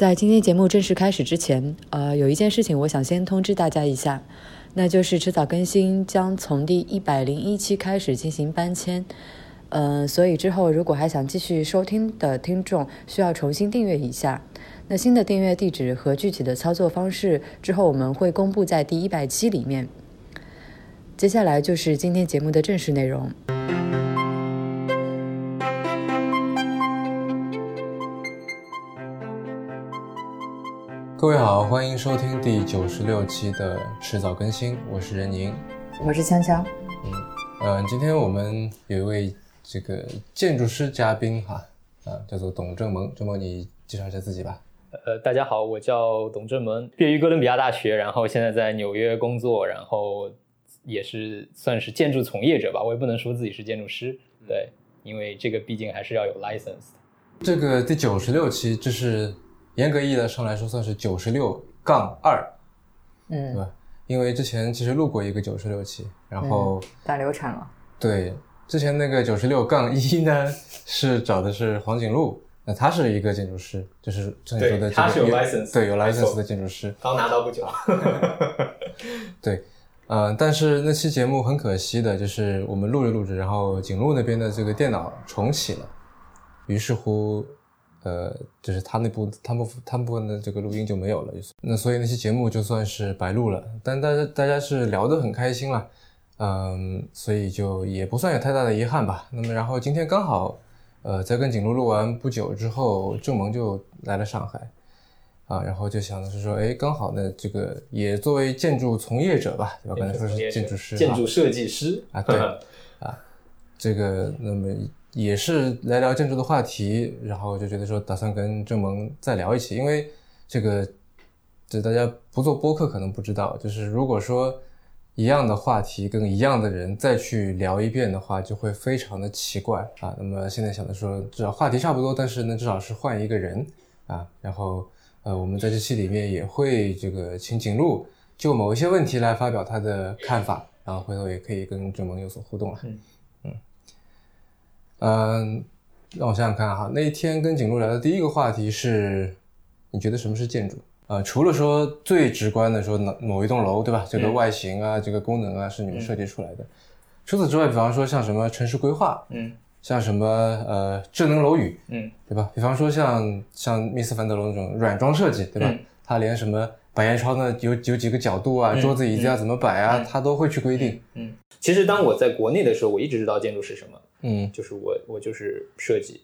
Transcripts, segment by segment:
在今天节目正式开始之前，呃，有一件事情我想先通知大家一下，那就是迟早更新将从第一百零一期开始进行搬迁，嗯，所以之后如果还想继续收听的听众，需要重新订阅一下。那新的订阅地址和具体的操作方式，之后我们会公布在第一百期里面。接下来就是今天节目的正式内容。各位好，欢迎收听第九十六期的迟早更新，我是任宁，我是锵锵。嗯，呃，今天我们有一位这个建筑师嘉宾哈，啊，叫做董正萌，正萌你介绍一下自己吧。呃，大家好，我叫董正萌，毕业于哥伦比亚大学，然后现在在纽约工作，然后也是算是建筑从业者吧，我也不能说自己是建筑师，对，因为这个毕竟还是要有 license 的。这个第九十六期，这是。严格意义上来说，算是九十六杠二，嗯，对吧？因为之前其实录过一个九十六期，然后打流产了。对，之前那个九十六杠一呢，是找的是黄景路，那他是一个建筑师，就是正说的，他是有 license，对，有 license 的建筑师，刚拿到不久。对，呃，但是那期节目很可惜的，就是我们录着录着，然后景路那边的这个电脑重启了，于是乎。呃，就是他那部他部他部分的这个录音就没有了，就是那所以那期节目就算是白录了。但大家大家是聊得很开心了，嗯，所以就也不算有太大的遗憾吧。那么然后今天刚好，呃，在跟景路录完不久之后，郑萌就来了上海，啊，然后就想的是说，哎，刚好呢，这个也作为建筑从业者吧，对吧？刚才说是建筑师，建筑设计师啊，对，啊，这个那么。也是来聊建筑的话题，然后就觉得说打算跟郑萌再聊一期，因为这个，这大家不做播客可能不知道，就是如果说一样的话题跟一样的人再去聊一遍的话，就会非常的奇怪啊。那么现在想的说，至少话题差不多，但是呢，至少是换一个人啊。然后呃，我们在这期里面也会这个请景路就某一些问题来发表他的看法，然后回头也可以跟郑萌有所互动了。嗯，让我想想看哈，那一天跟景路聊的第一个话题是，你觉得什么是建筑？呃，除了说最直观的说某某一栋楼，对吧？这个外形啊，这个功能啊，是你们设计出来的。除此之外，比方说像什么城市规划，嗯，像什么呃智能楼宇，嗯，对吧？比方说像像密斯凡德楼那种软装设计，对吧？它连什么百叶窗的有有几个角度啊，桌子椅子要怎么摆啊，他都会去规定。嗯，其实当我在国内的时候，我一直知道建筑是什么。嗯，就是我我就是设计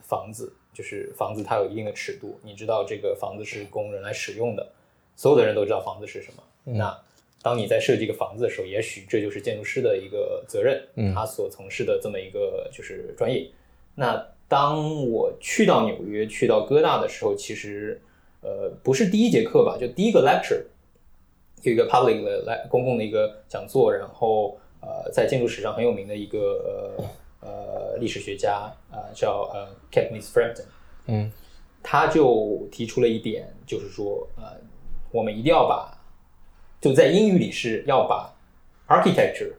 房子，就是房子它有一定的尺度，你知道这个房子是供人来使用的，所有的人都知道房子是什么。那当你在设计一个房子的时候，也许这就是建筑师的一个责任，他所从事的这么一个就是专业。那当我去到纽约，去到哥大的时候，其实呃不是第一节课吧，就第一个 lecture 有一个 public 的来公共的一个讲座，然后呃在建筑史上很有名的一个呃。呃，历史学家呃，叫呃 k e t n i s Frampton，嗯，他就提出了一点，就是说，呃，我们一定要把，就在英语里是要把 architecture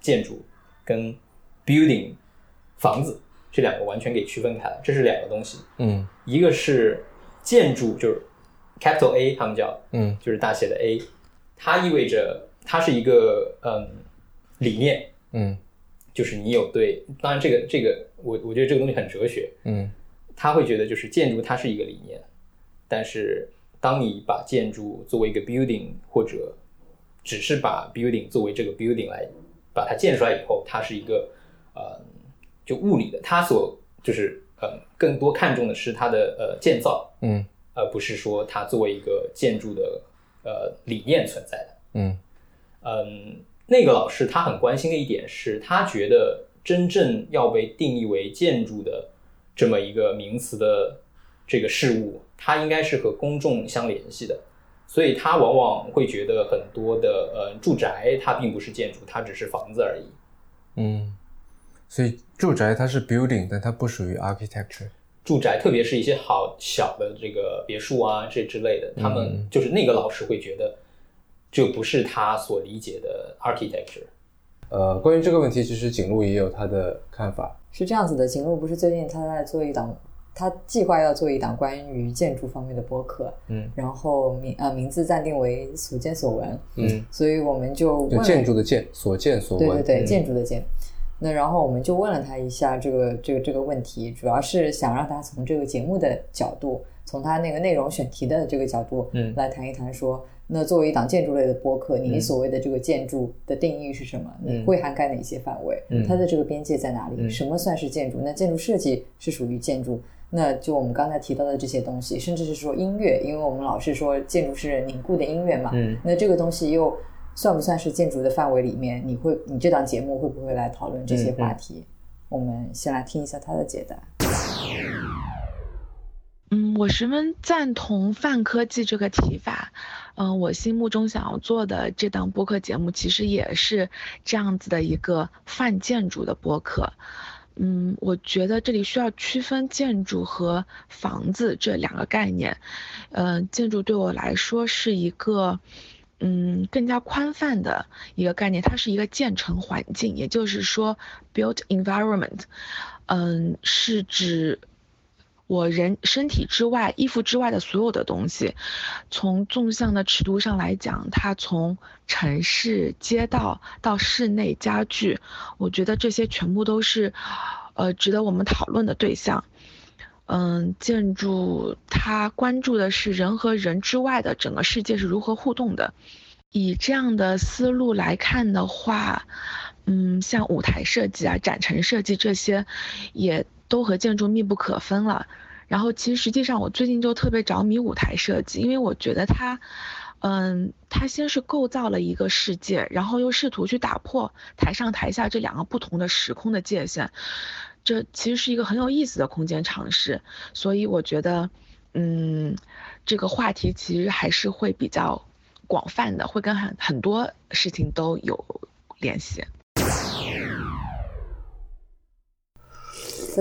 建筑跟 building 房子这两个完全给区分开来，这是两个东西，嗯，一个是建筑，就是 capital A，他们叫，嗯，就是大写的 A，它意味着它是一个嗯理念，嗯。就是你有对，当然这个这个我我觉得这个东西很哲学，嗯，他会觉得就是建筑它是一个理念，但是当你把建筑作为一个 building 或者只是把 building 作为这个 building 来把它建出来以后，它是一个呃就物理的，它所就是呃更多看重的是它的呃建造，嗯，而不是说它作为一个建筑的呃理念存在的，嗯。嗯。那个老师他很关心的一点是，他觉得真正要被定义为建筑的这么一个名词的这个事物，它应该是和公众相联系的，所以他往往会觉得很多的呃住宅它并不是建筑，它只是房子而已。嗯，所以住宅它是 building，但它不属于 architecture。住宅特别是一些好小的这个别墅啊这之类的，他们就是那个老师会觉得。这不是他所理解的 architecture。呃，关于这个问题，其实景路也有他的看法。是这样子的，景路不是最近他在做一档他计划要做一档关于建筑方面的播客，嗯，然后名呃名字暂定为所见所闻，嗯，所以我们就建筑的建所见所闻，对对对，建筑的建。那然后我们就问了他一下这个这个这个问题，主要是想让他从这个节目的角度，从他那个内容选题的这个角度，嗯，来谈一谈说，那作为一档建筑类的播客，你所谓的这个建筑的定义是什么？你会涵盖哪些范围？它的这个边界在哪里？什么算是建筑？那建筑设计是属于建筑？那就我们刚才提到的这些东西，甚至是说音乐，因为我们老是说建筑是凝固的音乐嘛，嗯，那这个东西又算不算是建筑的范围里面？你会，你这档节目会不会来讨论这些话题？我们先来听一下他的解答。嗯，我十分赞同泛科技这个提法。嗯，我心目中想要做的这档播客节目，其实也是这样子的一个泛建筑的播客。嗯，我觉得这里需要区分建筑和房子这两个概念。嗯，建筑对我来说是一个，嗯，更加宽泛的一个概念，它是一个建成环境，也就是说，built environment。嗯，是指我人身体之外、衣服之外的所有的东西。从纵向的尺度上来讲，它从城市、街道到室内家具，我觉得这些全部都是，呃，值得我们讨论的对象。嗯，建筑它关注的是人和人之外的整个世界是如何互动的。以这样的思路来看的话，嗯，像舞台设计啊、展陈设计这些，也都和建筑密不可分了。然后，其实实际上我最近就特别着迷舞台设计，因为我觉得它。嗯，他先是构造了一个世界，然后又试图去打破台上台下这两个不同的时空的界限，这其实是一个很有意思的空间尝试。所以我觉得，嗯，这个话题其实还是会比较广泛的，会跟很很多事情都有联系。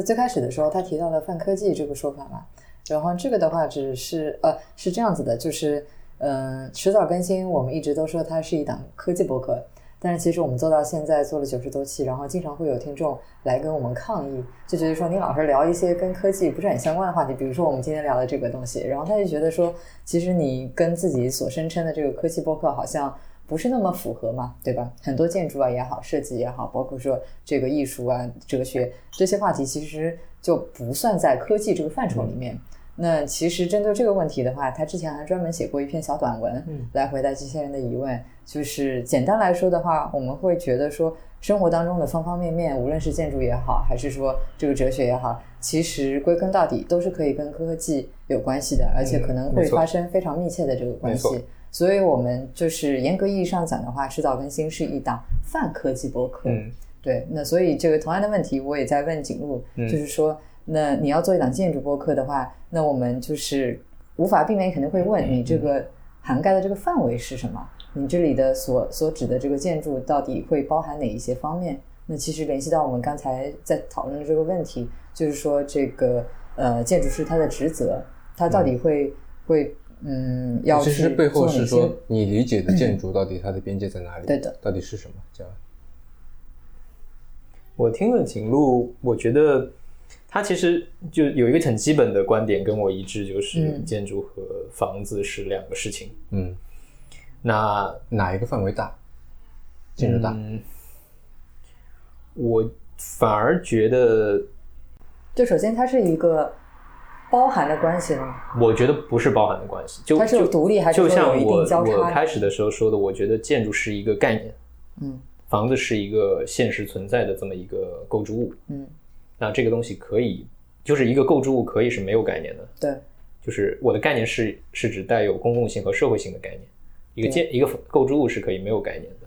在最开始的时候，他提到了泛科技这个说法嘛，然后这个的话只是呃是这样子的，就是。嗯，迟早更新。我们一直都说它是一档科技博客，但是其实我们做到现在做了九十多期，然后经常会有听众来跟我们抗议，就觉得说你老是聊一些跟科技不是很相关的话题，比如说我们今天聊的这个东西，然后他就觉得说，其实你跟自己所声称的这个科技博客好像不是那么符合嘛，对吧？很多建筑啊也好，设计也好，包括说这个艺术啊、哲学这些话题，其实就不算在科技这个范畴里面。那其实针对这个问题的话，他之前还专门写过一篇小短文，来回答这些人的疑问。就是简单来说的话，我们会觉得说，生活当中的方方面面，无论是建筑也好，还是说这个哲学也好，其实归根到底都是可以跟科技有关系的，而且可能会发生非常密切的这个关系。所以，我们就是严格意义上讲的话，迟早更新是一档泛科技博客。对，那所以这个同样的问题，我也在问景路，就是说。那你要做一档建筑播客的话，那我们就是无法避免肯定会问你这个涵盖的这个范围是什么？你这里的所所指的这个建筑到底会包含哪一些方面？那其实联系到我们刚才在讨论的这个问题，就是说这个呃建筑师他的职责，他到底会会嗯要其实背后是说你理解的建筑到底它的边界在哪里？对的，到底是什么？这样。我听了景路，我觉得。他其实就有一个很基本的观点跟我一致，就是建筑和房子是两个事情。嗯，那哪一个范围大？建筑大？我反而觉得，就首先它是一个包含的关系吗？我觉得不是包含的关系，就它是独立还是就像我我开始的时候说的，我觉得建筑是一个概念，嗯，房子是一个现实存在的这么一个构筑物，嗯。那这个东西可以，就是一个构筑物可以是没有概念的。对，就是我的概念是是指带有公共性和社会性的概念。一个建一个构筑物是可以没有概念的。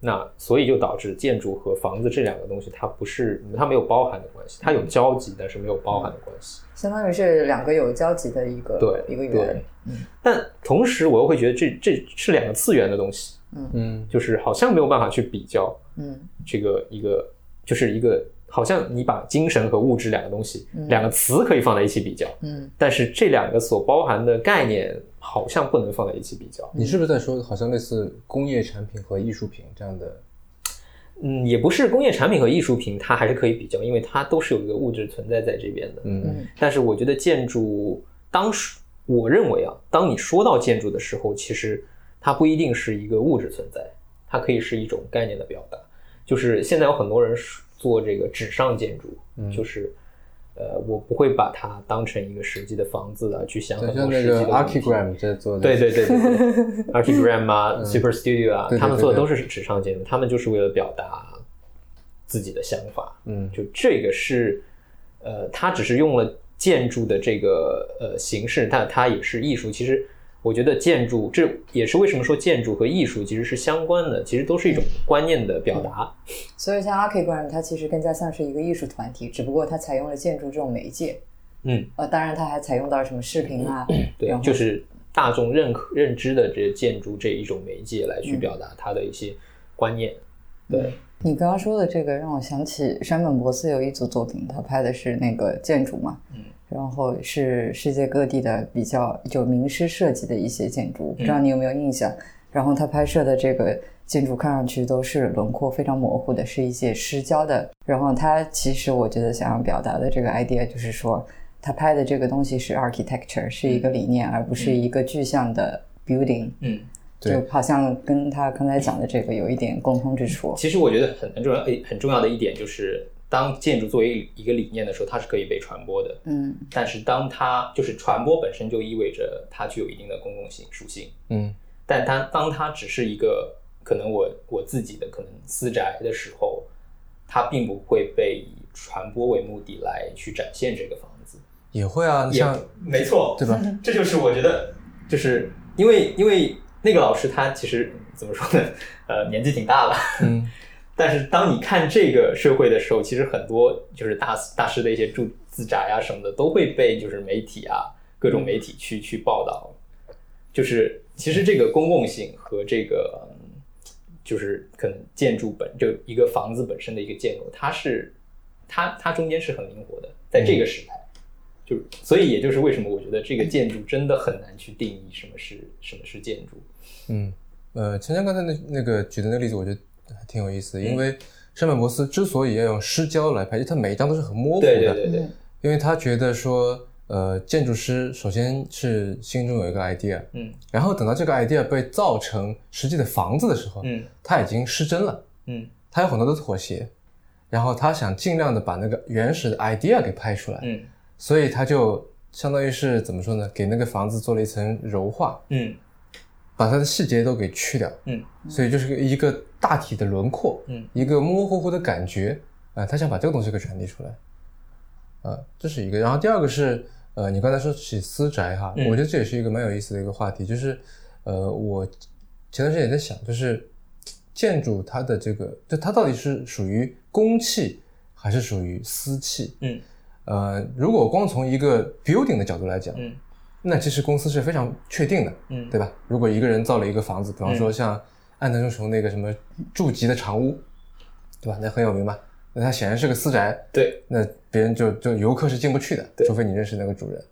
那所以就导致建筑和房子这两个东西，它不是它没有包含的关系，它有交集，但是没有包含的关系。相当于是两个有交集的一个对一个圆。嗯。但同时我又会觉得这这是两个次元的东西。嗯嗯。就是好像没有办法去比较。嗯。这个一个就是一个。好像你把精神和物质两个东西，两个词可以放在一起比较，嗯，但是这两个所包含的概念好像不能放在一起比较。你是不是在说，好像类似工业产品和艺术品这样的？嗯，也不是工业产品和艺术品，它还是可以比较，因为它都是有一个物质存在在这边的。嗯，但是我觉得建筑，当时我认为啊，当你说到建筑的时候，其实它不一定是一个物质存在，它可以是一种概念的表达。就是现在有很多人做这个纸上建筑，就是。呃，我不会把它当成一个实际的房子啊，去想很多实际的。Archigram 在做的。对对对对 对，Archigram 啊，Super Studio 啊，他们做的都是纸上建筑，他们就是为了表达自己的想法。嗯，就这个是，呃，他只是用了建筑的这个呃形式，但它也是艺术。其实。我觉得建筑，这也是为什么说建筑和艺术其实是相关的，其实都是一种观念的表达。所以像 Archigram，它其实更加像是一个艺术团体，只不过它采用了建筑这种媒介。嗯，呃，当然它还采用到了什么视频啊，对，就是大众认可认知的这建筑这一种媒介来去表达它的一些观念。对你刚刚说的这个，让我想起山本博司有一组作品，他拍的是那个建筑嘛。嗯。然后是世界各地的比较有名师设计的一些建筑，不知道你有没有印象？然后他拍摄的这个建筑看上去都是轮廓非常模糊的，是一些失焦的。然后他其实我觉得想要表达的这个 idea 就是说，他拍的这个东西是 architecture，是一个理念，而不是一个具象的 building。嗯，就好像跟他刚才讲的这个有一点共通之处。其实我觉得很很重要，诶，很重要的一点就是。当建筑作为一个理念的时候，它是可以被传播的。嗯，但是当它就是传播本身就意味着它具有一定的公共性属性。嗯，但它当它只是一个可能我我自己的可能私宅的时候，它并不会被以传播为目的来去展现这个房子。也会啊，像没错，对吧？这就是我觉得，就是因为因为那个老师他其实怎么说呢？呃，年纪挺大了。嗯。但是当你看这个社会的时候，其实很多就是大大师的一些住自宅啊什么的，都会被就是媒体啊各种媒体去去报道。就是其实这个公共性和这个就是可能建筑本就一个房子本身的一个建构，它是它它中间是很灵活的，在这个时代，就所以也就是为什么我觉得这个建筑真的很难去定义什么是什么是建筑。嗯，呃，陈江刚才那那个举的那个例子，我觉得。挺有意思的，因为山本博斯之所以要用失焦来拍，他每一张都是很模糊的。对对对对。因为他觉得说，呃，建筑师首先是心中有一个 idea，嗯，然后等到这个 idea 被造成实际的房子的时候，嗯，他已经失真了，嗯，他有很多的妥协，然后他想尽量的把那个原始的 idea 给拍出来，嗯，所以他就相当于是怎么说呢？给那个房子做了一层柔化，嗯。把它的细节都给去掉，嗯，所以就是一个大体的轮廓，嗯，一个模模糊糊的感觉，啊，他想把这个东西给传递出来，啊，这是一个。然后第二个是，呃，你刚才说起私宅哈，我觉得这也是一个蛮有意思的一个话题，就是，呃，我前段时间也在想，就是建筑它的这个，就它到底是属于公器还是属于私器？嗯，呃，如果光从一个 building 的角度来讲，嗯。那其实公司是非常确定的，嗯，对吧？如果一个人造了一个房子，比方说像安藤忠雄那个什么筑吉的长屋，对吧？那很有名嘛。那它显然是个私宅，对。那别人就就游客是进不去的，除非你认识那个主人。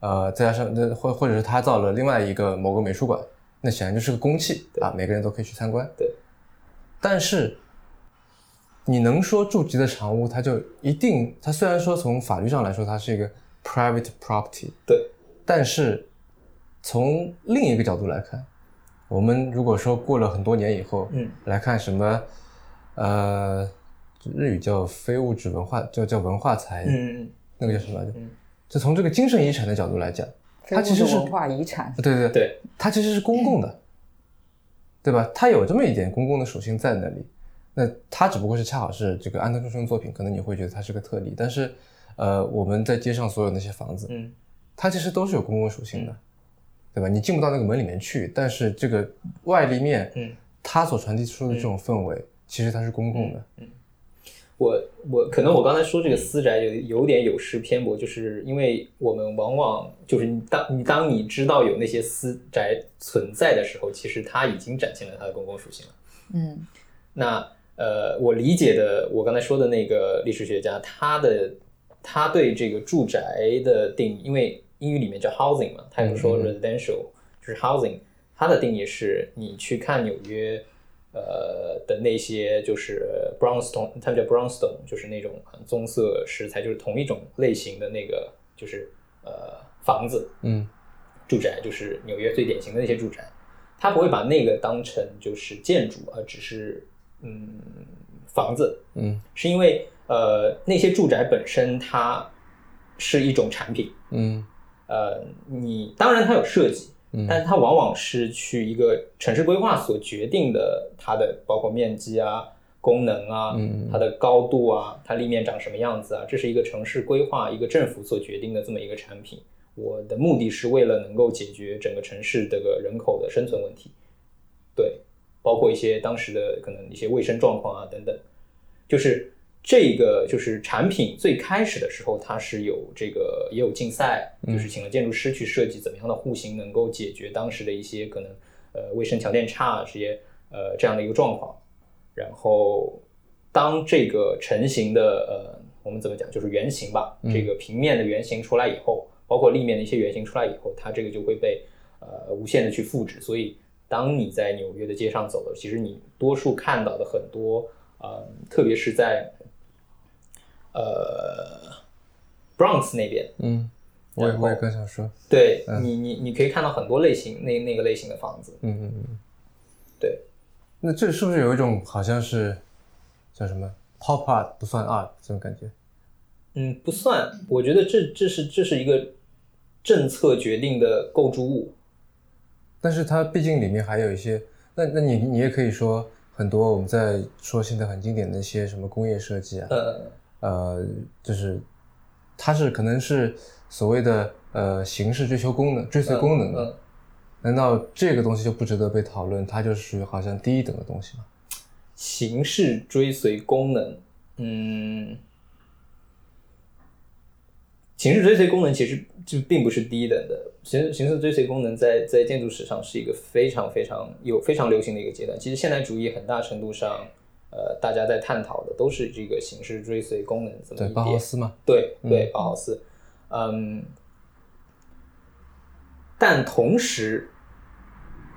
呃，再加上那或或者是他造了另外一个某个美术馆，那显然就是个公器啊，每个人都可以去参观。对。但是你能说筑吉的长屋，它就一定？它虽然说从法律上来说，它是一个 private property，对。但是，从另一个角度来看，我们如果说过了很多年以后，嗯，来看什么，呃，日语叫非物质文化，叫叫文化财，嗯那个叫什么来着？嗯，就从这个精神遗产的角度来讲，它其实是文化遗产，对对对，它其实是公共的，对吧？它有这么一点公共的属性在那里，那它只不过是恰好是这个安藤忠雄作品，可能你会觉得它是个特例，但是，呃，我们在街上所有那些房子，嗯。它其实都是有公共属性的，对吧？你进不到那个门里面去，但是这个外立面，嗯，它所传递出的这种氛围，其实它是公共的。嗯，我我可能我刚才说这个私宅有有点有失偏颇，就是因为我们往往就是你当你当你知道有那些私宅存在的时候，其实它已经展现了它的公共属性了。嗯，那呃，我理解的我刚才说的那个历史学家，他的他对这个住宅的定义，因为英语里面叫 housing 嘛，他有说 residential 就是 housing，它的定义是你去看纽约，呃的那些就是 brownstone，他们叫 brownstone，就是那种棕色石材，就是同一种类型的那个就是呃房子，嗯，住宅就是纽约最典型的那些住宅，他不会把那个当成就是建筑，而只是嗯房子，嗯，是因为呃那些住宅本身它是一种产品，嗯，呃你当然它有设计。但是它往往是去一个城市规划所决定的，它的包括面积啊、功能啊、它的高度啊、它立面长什么样子啊，这是一个城市规划一个政府所决定的这么一个产品。我的目的是为了能够解决整个城市这个人口的生存问题，对，包括一些当时的可能一些卫生状况啊等等，就是。这个就是产品最开始的时候，它是有这个也有竞赛，就是请了建筑师去设计怎么样的户型能够解决当时的一些可能呃卫生条件差这些呃这样的一个状况。然后当这个成型的呃我们怎么讲就是原型吧，这个平面的原型出来以后，包括立面的一些原型出来以后，它这个就会被呃无限的去复制。所以当你在纽约的街上走了，其实你多数看到的很多呃，特别是在呃，Bronx 那边，嗯，我也我也更想说，对你你你可以看到很多类型那那个类型的房子，嗯嗯嗯，对，那这是不是有一种好像是叫什么 pop art 不算 art 这种感觉？嗯，不算，我觉得这这是这是一个政策决定的构筑物，但是它毕竟里面还有一些，那那你你也可以说很多我们在说现在很经典的一些什么工业设计啊，呃。呃，就是，它是可能是所谓的呃形式追求功能，追随功能的，难道这个东西就不值得被讨论？它就是属于好像低一等的东西吗？形式追随功能，嗯，形式追随功能其实就并不是低一等的。形形式追随功能在在建筑史上是一个非常非常有非常流行的一个阶段。其实现代主义很大程度上。呃，大家在探讨的都是这个形式追随功能怎么一点？包豪斯吗？对对，包豪斯。嗯，但同时，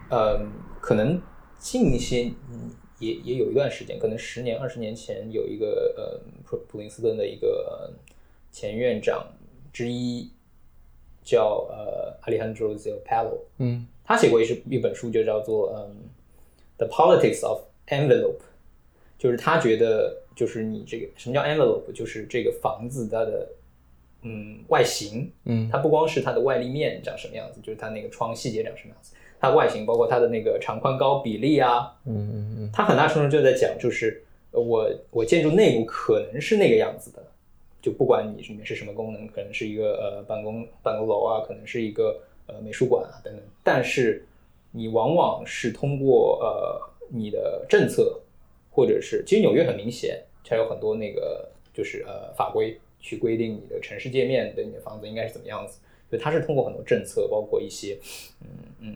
嗯，可能近一些，也也有一段时间，可能十年、二十年前，有一个呃，普普林斯顿的一个前院长之一，叫呃，Alejandro Zilpalo。嗯，他写过一是一本书，就叫做嗯，《The Politics of Envelope》。就是他觉得，就是你这个什么叫 envelope，就是这个房子它的嗯外形，嗯，它不光是它的外立面长什么样子，就是它那个窗细节长什么样子，它外形包括它的那个长宽高比例啊，嗯嗯嗯，它很大程度就在讲，就是我我建筑内部可能是那个样子的，就不管你里面是什么功能，可能是一个呃办公办公楼啊，可能是一个呃美术馆啊等等，但是你往往是通过呃你的政策。或者是，其实纽约很明显，它有很多那个就是呃法规去规定你的城市界面的你的房子应该是怎么样子，所以它是通过很多政策，包括一些嗯嗯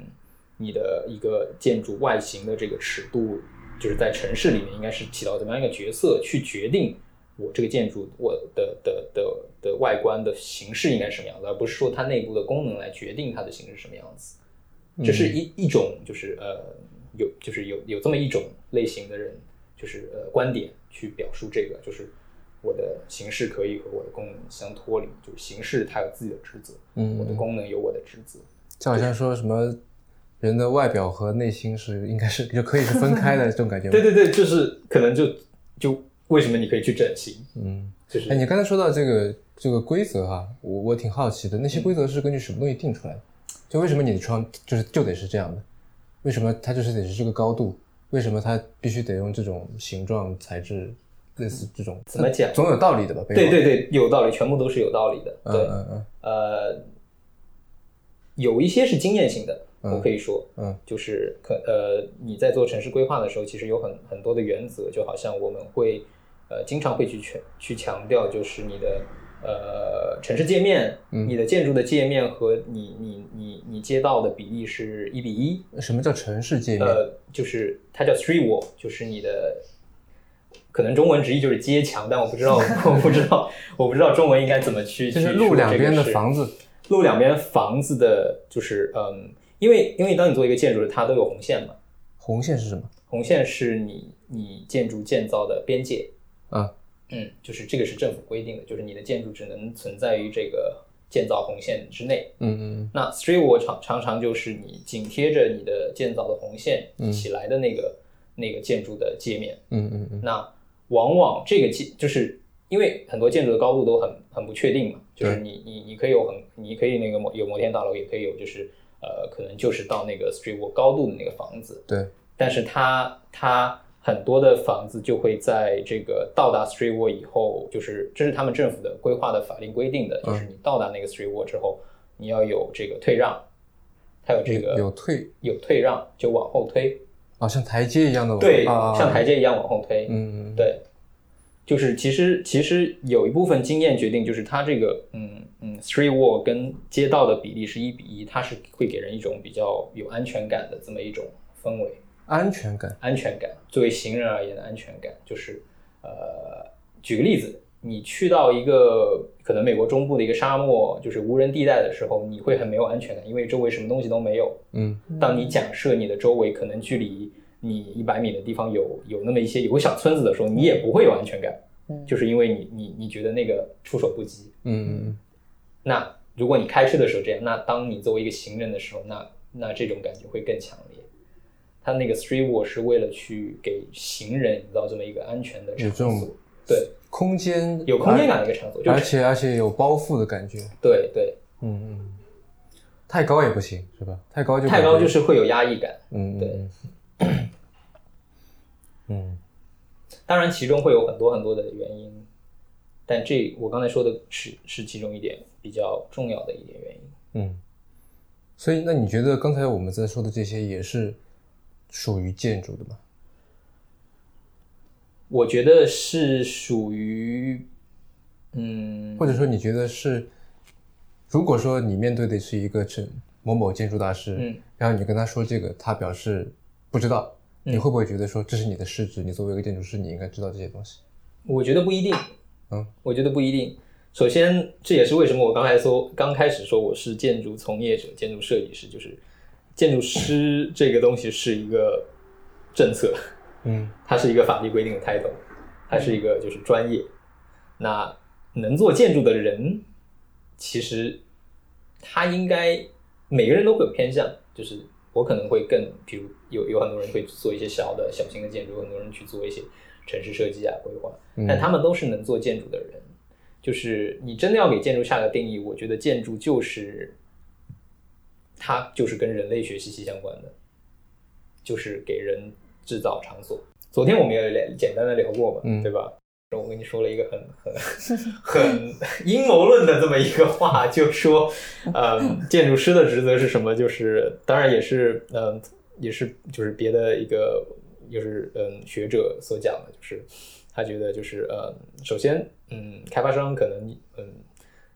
你的一个建筑外形的这个尺度，就是在城市里面应该是起到怎么样一个角色，去决定我这个建筑我的的的的外观的形式应该是什么样子，而不是说它内部的功能来决定它的形式什么样子。这是一一种就是呃有就是有有这么一种类型的人。就是呃观点去表述这个，就是我的形式可以和我的功能相脱离，就是形式它有自己的职责，嗯，我的功能有我的职责，就好像说什么人的外表和内心是应该是就可以是分开的这种感觉。对对对，就是可能就就为什么你可以去整形？嗯，就是哎，你刚才说到这个这个规则哈，我我挺好奇的，那些规则是根据什么东西定出来的？就为什么你的窗就是就得是这样的？为什么它就是得是这个高度？为什么它必须得用这种形状材质，类似这种怎么讲？总有道理的吧？对对对，有道理，全部都是有道理的。对，嗯嗯呃，有一些是经验性的，我可以说，嗯，就是可呃，你在做城市规划的时候，其实有很很多的原则，就好像我们会呃经常会去全去强调，就是你的。呃，城市界面，你的建筑的界面和你你你你街道的比例是一比一。什么叫城市界面？呃，就是它叫 street wall，就是你的，可能中文直译就是街墙，但我不知道，我不知道，我不知道中文应该怎么去。就是路两边的房子，路两边房子的，就是嗯，因为因为当你做一个建筑，它都有红线嘛。红线是什么？红线是你你建筑建造的边界。啊，嗯，就是这个是政府规定的，就是你的建筑只能存在于这个建造红线之内。嗯嗯。那 street wall 常常常就是你紧贴着你的建造的红线起来的那个那个建筑的界面。嗯嗯嗯。那往往这个建就是因为很多建筑的高度都很很不确定嘛，就是你你你可以有很你可以那个摩有摩天大楼，也可以有就是呃可能就是到那个 street wall 高度的那个房子。对。但是它它。很多的房子就会在这个到达 street wall 以后，就是这是他们政府的规划的法令规定的，就是你到达那个 street wall 之后，你要有这个退让，它有这个有退有退让就往后推，啊，像台阶一样的对，像台阶一样往后推，嗯嗯，对，就是其实其实有一部分经验决定，就是它这个嗯嗯 street wall 跟街道的比例是一比一，它是会给人一种比较有安全感的这么一种氛围。安全感，安全感，作为行人而言的安全感，就是，呃，举个例子，你去到一个可能美国中部的一个沙漠，就是无人地带的时候，你会很没有安全感，因为周围什么东西都没有。嗯，当你假设你的周围可能距离你一百米的地方有有那么一些有个小村子的时候，你也不会有安全感。嗯，就是因为你你你觉得那个触手不及。嗯。那如果你开车的时候这样，那当你作为一个行人的时候，那那这种感觉会更强烈。它那个 street wall 是为了去给行人营造这么一个安全的场所，对，空间有空间感的一个场所，而且而且有包覆的感觉，对对，嗯嗯，太高也不行是吧？太高就太高就是会有压抑感，嗯。对，嗯，当然其中会有很多很多的原因，但这我刚才说的是是其中一点比较重要的一点原因，嗯，所以那你觉得刚才我们在说的这些也是？属于建筑的吗？我觉得是属于，嗯，或者说你觉得是，如果说你面对的是一个城某某建筑大师，嗯，然后你跟他说这个，他表示不知道，你会不会觉得说这是你的失职？你作为一个建筑师，你应该知道这些东西？我觉得不一定，嗯，我觉得不一定。首先，这也是为什么我刚才说刚开始说我是建筑从业者、建筑设计师，就是。建筑师这个东西是一个政策，嗯，它是一个法律规定的 title，它是一个就是专业。那能做建筑的人，其实他应该每个人都会有偏向，就是我可能会更，比如有有很多人会做一些小的小型的建筑，很多人去做一些城市设计啊规划，但他们都是能做建筑的人。就是你真的要给建筑下个定义，我觉得建筑就是。它就是跟人类学息息相关的，就是给人制造场所。昨天我们也聊简单的聊过嘛，嗯，对吧？我跟你说了一个很很 很阴谋论的这么一个话，就说，呃，建筑师的职责是什么？就是当然也是，嗯，也是就是别的一个，就是嗯学者所讲的，就是他觉得就是呃，首先，嗯，开发商可能嗯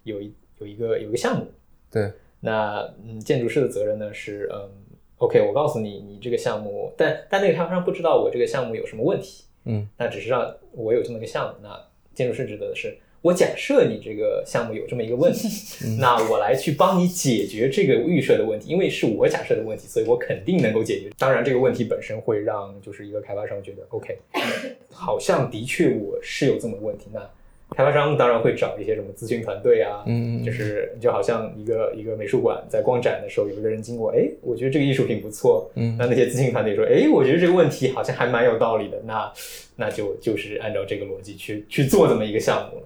有一有一个有一个项目，对。那嗯，建筑师的责任呢是嗯，OK，我告诉你，你这个项目，但但那个开发商不知道我这个项目有什么问题，嗯，那只是让我有这么一个项目，那建筑师职责的是，我假设你这个项目有这么一个问题，那我来去帮你解决这个预设的问题，因为是我假设的问题，所以我肯定能够解决。当然，这个问题本身会让就是一个开发商觉得 OK，好像的确我是有这么个问题，那。开发商当然会找一些什么咨询团队啊，嗯，就是就好像一个一个美术馆在逛展的时候，有一个人经过，哎，我觉得这个艺术品不错，嗯，那那些咨询团队说，哎，我觉得这个问题好像还蛮有道理的，那那就就是按照这个逻辑去去做这么一个项目，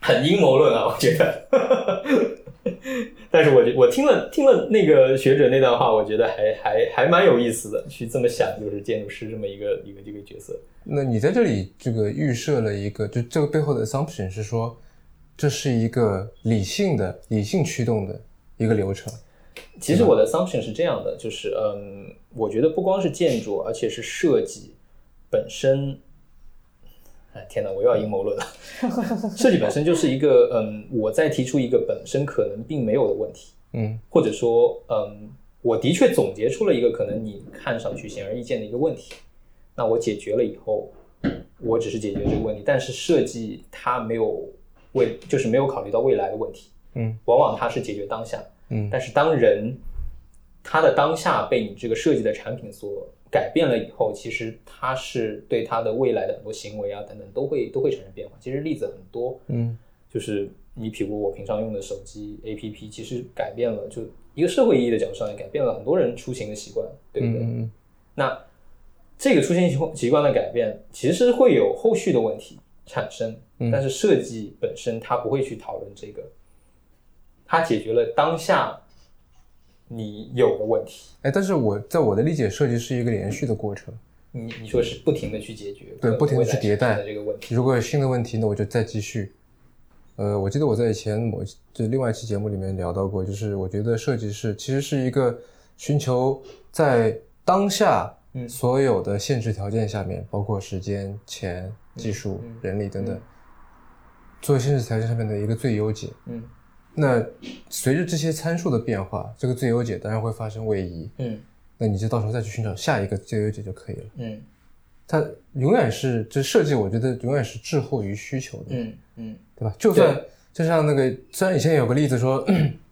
很阴谋论啊，我觉得。但是我觉我听了听了那个学者那段话，我觉得还还还蛮有意思的，去这么想，就是建筑师这么一个一个这个角色。那你在这里这个预设了一个，就这个背后的 assumption 是说，这是一个理性的、理性驱动的一个流程。其实我的 assumption 是这样的，就是嗯，我觉得不光是建筑，而且是设计本身。哎，天哪，我又要阴谋论了。设计本身就是一个嗯，我在提出一个本身可能并没有的问题，嗯，或者说嗯，我的确总结出了一个可能你看上去显而易见的一个问题。那我解决了以后，我只是解决这个问题，但是设计它没有未，就是没有考虑到未来的问题。嗯，往往它是解决当下。嗯，但是当人他的当下被你这个设计的产品所改变了以后，其实他是对他的未来的很多行为啊等等都会都会产生变化。其实例子很多，嗯，就是你比如我平常用的手机 APP，其实改变了，就一个社会意义的角度上，也改变了很多人出行的习惯，对不对？嗯那这个出行习惯习惯的改变，其实会有后续的问题产生，嗯但是设计本身它不会去讨论这个，它解决了当下你有的问题。哎，但是我在我的理解，设计是一个连续的过程。你你说是不停的去解决，对，不停的去迭代这个问题。如果有新的问题，那我就再继续。呃，我记得我在以前某就另外一期节目里面聊到过，就是我觉得设计是其实是一个寻求在当下嗯所有的限制条件下面，包括时间、钱、技术、嗯人力等等嗯，作为限制条件下面的一个最优解。嗯那随着这些参数的变化，这个最优解当然会发生位移，嗯那你就到时候再去寻找下一个最优解就可以了。嗯它永远是这设计，我觉得永远是滞后于需求的。嗯嗯对吧？就算就像那个，虽然以前有个例子说，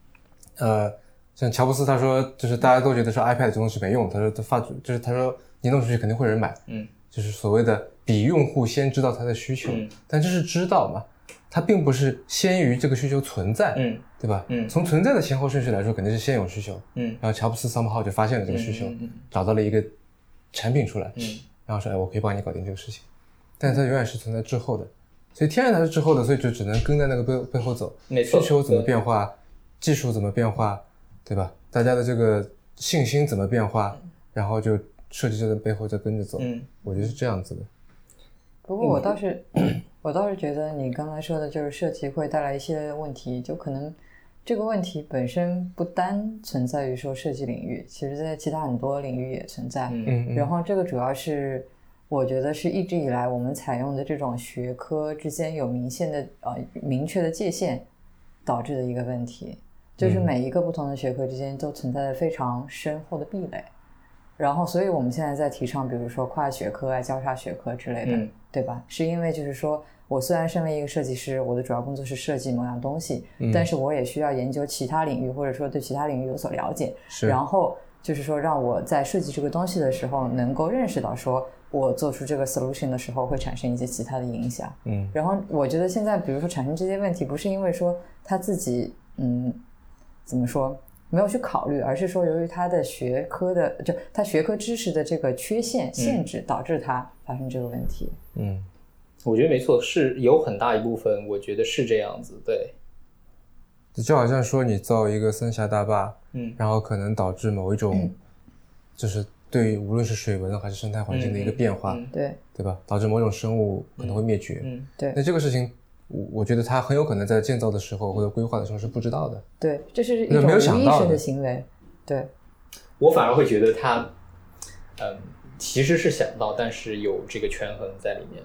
呃，像乔布斯他说，就是大家都觉得说 iPad 这东西没用，他说他发就是他说你弄出去肯定会有人买，嗯就是所谓的比用户先知道他的需求，嗯但这是知道嘛，它并不是先于这个需求存在，嗯对吧？嗯从存在的先后顺序来说，肯定是先有需求，嗯然后乔布斯 somehow 就发现了这个需求，嗯嗯找到了一个产品出来，嗯然后说，哎，我可以帮你搞定这个事情，但是它永远是存在之后的，所以天然它是之后的，所以就只能跟在那个背背后走。没错需求怎么变化，技术怎么变化，对吧？大家的这个信心怎么变化，然后就设计就在背后再跟着走。嗯我觉得是这样子的。不过我倒是，我倒是觉得你刚才说的就是设计会带来一些问题，就可能这个问题本身不单存在于说设计领域，其实在其他很多领域也存在。嗯然后这个主要是我觉得是一直以来我们采用的这种学科之间有明显的呃明确的界限导致的一个问题，就是嗯每一个不同的学科之间都存在着非常深厚的壁垒。然后，所以我们现在在提倡，比如说跨学科啊、交叉学科之类的，嗯对吧？是因为就是说我虽然身为一个设计师，我的主要工作是设计某样东西，嗯但是我也需要研究其他领域，或者说对其他领域有所了解。是然后就是说，让我在设计这个东西的时候，能够认识到，说我做出这个 solution 的时候会产生一些其他的影响。嗯然后我觉得现在，比如说产生这些问题，不是因为说他自己，嗯，怎么说没有去考虑，而是说由于他的学科的，就他学科知识的这个缺陷限制，导致他发生这个问题。嗯我觉得没错，是有很大一部分，我觉得是这样子。对，就好像说你造一个三峡大坝，嗯然后可能导致某一种，就是对于无论是水文还是生态环境的一个变化，嗯对对吧？导致某种生物可能会灭绝。嗯对那这个事情，我我觉得他很有可能在建造的时候或者规划的时候是不知道的。对，这是一那没有种无意识想到的的行为。对，我反而会觉得他，嗯，其实是想到，但是有这个权衡在里面，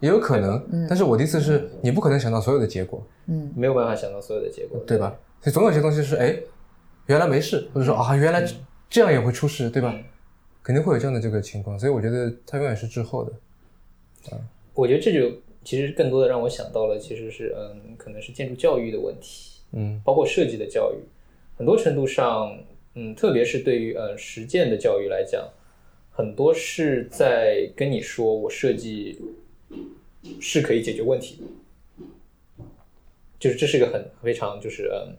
也有可能，嗯。但是我的意思是你不可能想到所有的结果，嗯。没有办法想到所有的结果，对吧？所以总有些东西是哎，原来没事，或者说啊，原来这样也会出事，对吧？嗯。肯定会有这样的这个情况，所以我觉得它永远是滞后的。我觉得这就其实更多的让我想到了，其实是嗯，可能是建筑教育的问题，嗯。包括设计的教育，很多程度上，嗯，特别是对于呃实践的教育来讲，很多是在跟你说我设计是可以解决问题的，就是这是一个很非常就是嗯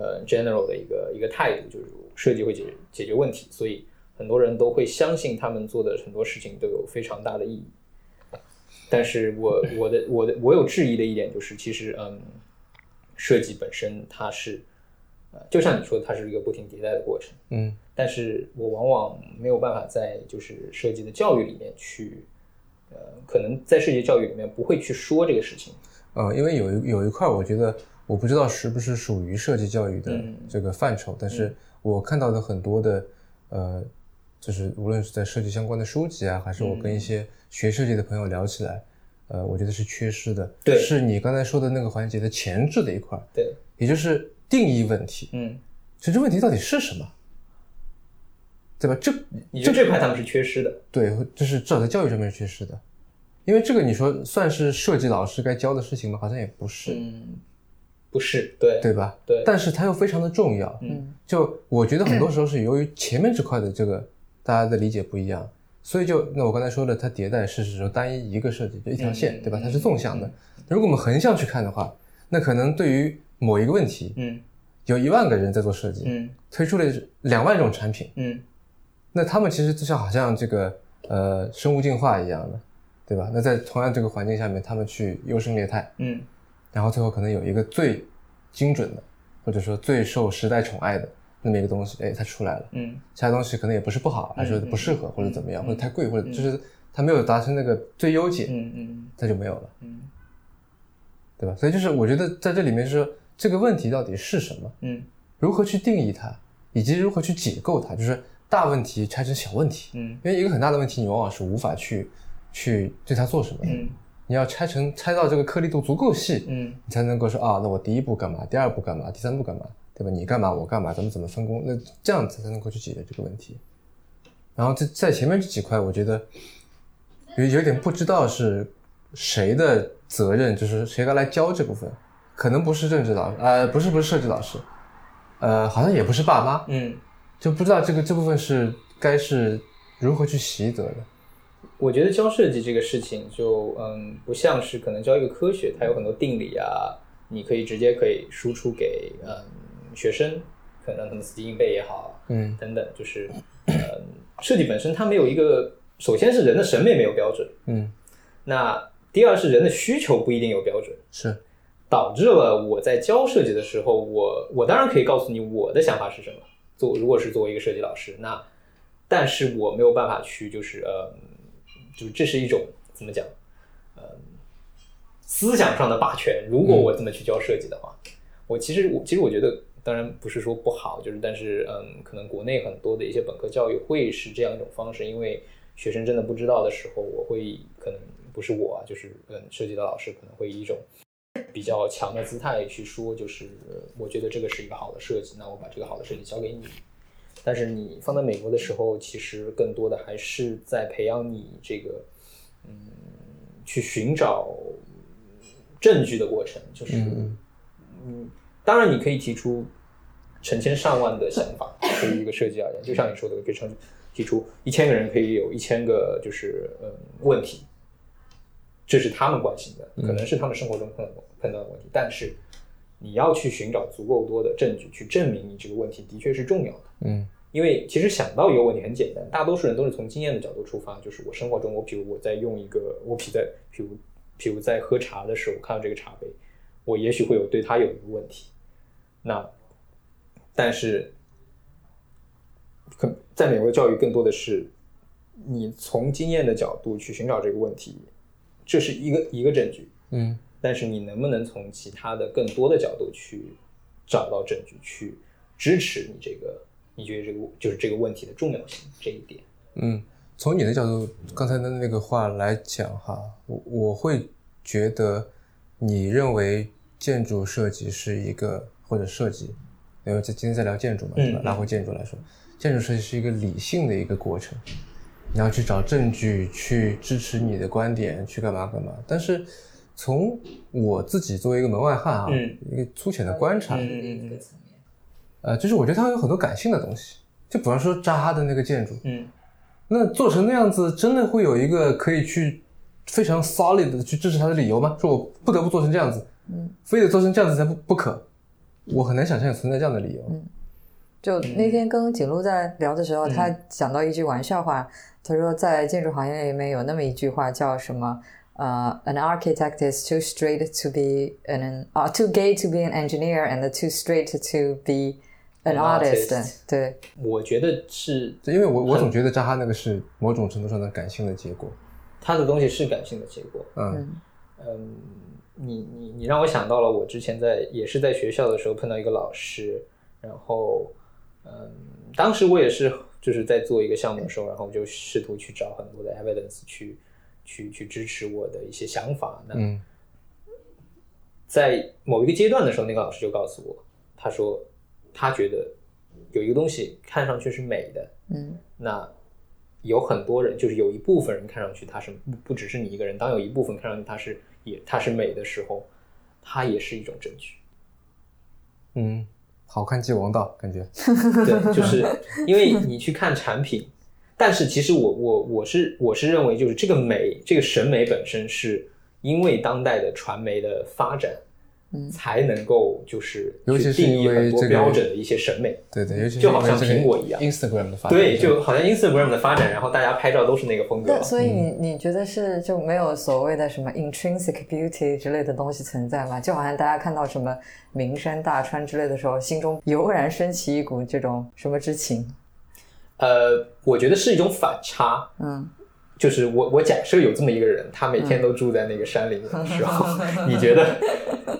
呃 general 的一个一个态度，就是设计会解决解决问题，所以很多人都会相信他们做的很多事情都有非常大的意义。但是我我的我的我有质疑的一点就是，其实嗯，设计本身它是，呃，就像你说的，它是一个不停迭代的过程。嗯但是我往往没有办法在就是设计的教育里面去，呃，可能在设计教育里面不会去说这个事情。呃，因为有一有一块，我觉得我不知道是不是属于设计教育的嗯这个范畴，但是我看到的很多的呃，就是无论是在设计相关的书籍啊，还是我跟一些学设计的朋友聊起来，呃，我觉得是缺失的。对是你刚才说的那个环节的前置的一块，对，也就是定义问题。嗯，其实这问题到底是什么？对吧？这你觉得这块他们是缺失的？对，就是至少在教育上面是缺失的，因为这个你说算是设计老师该教的事情吗？好像也不是，嗯，不是，对，对吧？对但是它又非常的重要。嗯就我觉得很多时候是由于前面这块的这个大家的理解不一样，所以就那我刚才说的，它迭代是指说单一一个设计就一条线，对吧？它是纵向的。如果我们横向去看的话，那可能对于某一个问题，嗯，有一万个人在做设计，嗯，推出了两万种产品，嗯，那他们其实就像好像这个呃生物进化一样的，对吧？那在同样这个环境下面，他们去优胜劣汰，嗯，然后最后可能有一个最精准的，或者说最受时代宠爱的。那么一个东西，哎，它出来了，嗯，其他东西可能也不是不好，还是不适合或者怎么样，或者太贵，或者就是它没有达成那个最优解，嗯嗯，它就没有了，嗯，对吧？所以就是我觉得在这里面是说这个问题到底是什么，嗯，如何去定义它，以及如何去解构它，就是大问题拆成小问题，嗯，因为一个很大的问题，你往往是无法去去对它做什么，嗯，你要拆成拆到这个颗粒度足够细，嗯，你才能够说啊，那我第一步干嘛，第二步干嘛，第三步干嘛。对吧？你干嘛，我干嘛，咱们怎么分工？那这样子才能够去解决这个问题。然后在在前面这几块，我觉得有有点不知道是谁的责任，就是谁该来教这部分，可能不是政治老师，呃，不是不是设计老师，呃，好像也不是爸妈，嗯，就不知道这个这部分是该是如何去习得的。我觉得教设计这个事情，就嗯，不像是可能教一个科学，它有很多定理啊，你可以直接可以输出给嗯。学生可能他们死记硬背也好，嗯，等等，就是嗯，设计本身它没有一个，首先是人的审美没有标准，嗯，那第二是人的需求不一定有标准，是。导致了我在教设计的时候，我我当然可以告诉你我的想法是什么，做如果是作为一个设计老师，那但是我没有办法去就是呃，就这是一种怎么讲，呃，思想上的霸权。如果我这么去教设计的话，我其实我其实我觉得。当然不是说不好，就是但是嗯，可能国内很多的一些本科教育会是这样一种方式，因为学生真的不知道的时候，我会可能不是我啊，就是嗯，设计的老师可能会以一种比较强的姿态去说，就是我觉得这个是一个好的设计，那我把这个好的设计交给你。但是你放在美国的时候，其实更多的还是在培养你这个嗯，去寻找证据的过程，就是嗯，当然你可以提出。成千上万的想法，对于一个设计而言，就像你说的，可以成提出一千个人可以有一千个就是嗯问题，这是他们关心的，可能是他们生活中碰到碰到的问题。但是你要去寻找足够多的证据去证明你这个问题的确是重要的。嗯，因为其实想到一个问题很简单，大多数人都是从经验的角度出发，就是我生活中，我比如我在用一个，我比在，比如比如在喝茶的时候看到这个茶杯，我也许会有对它有一个问题，那。但是，可在美国教育更多的是，你从经验的角度去寻找这个问题，这是一个一个证据，嗯，但是你能不能从其他的更多的角度去找到证据，去支持你这个？你觉得这个就是这个问题的重要性这一点？嗯，从你的角度，刚才的那个话来讲哈，我我会觉得，你认为建筑设计是一个或者设计。因为在今天在聊建筑嘛，对吧？拉回建筑来说，建筑设计是一个理性的一个过程，你要去找证据去支持你的观点，去干嘛干嘛。但是从我自己作为一个门外汉啊，一个粗浅的观察，呃，就是我觉得它有很多感性的东西。就比方说扎哈的那个建筑，嗯，那做成那样子，真的会有一个可以去非常 solid 的去支持它的理由吗？说我不得不做成这样子，嗯，非得做成这样子才不不可。我很难想象有存在这样的理由。嗯，就那天跟景路在聊的时候，他讲到一句玩笑话，他说在建筑行业里面有那么一句话叫什么？呃，an architect is too straight to be an 啊，too gay to be an engineer，and too straight to be an artist。对，我觉得是，因为我我总觉得扎哈那个是某种程度上的感性的结果，他的东西是感性的结果。嗯嗯。你你你让我想到了我之前在也是在学校的时候碰到一个老师，然后嗯，当时我也是就是在做一个项目的时候，然后我就试图去找很多的 evidence 去去去支持我的一些想法。那在某一个阶段的时候，那个老师就告诉我，他说他觉得有一个东西看上去是美的，嗯，那有很多人就是有一部分人看上去他是不不只是你一个人，当有一部分看上去他是。也，他是美的时候，它也是一种证据。嗯，好看即王道，感觉。对，就是因为你去看产品，但是其实我我我是我是认为，就是这个美，这个审美本身是因为当代的传媒的发展。嗯，才能够就是尤其是定义很多标准的一些审美，对对，尤其就好像苹果一样，Instagram 的发展，对，就好像 Instagram 的发展，然后大家拍照都是那个风格。所以你你觉得是就没有所谓的什么 intrinsic beauty 之类的东西存在吗？就好像大家看到什么名山大川之类的时候，心中油然升起一股这种什么之情？呃，我觉得是一种反差，嗯。就是我，我假设有这么一个人，他每天都住在那个山里面的时候，你觉得，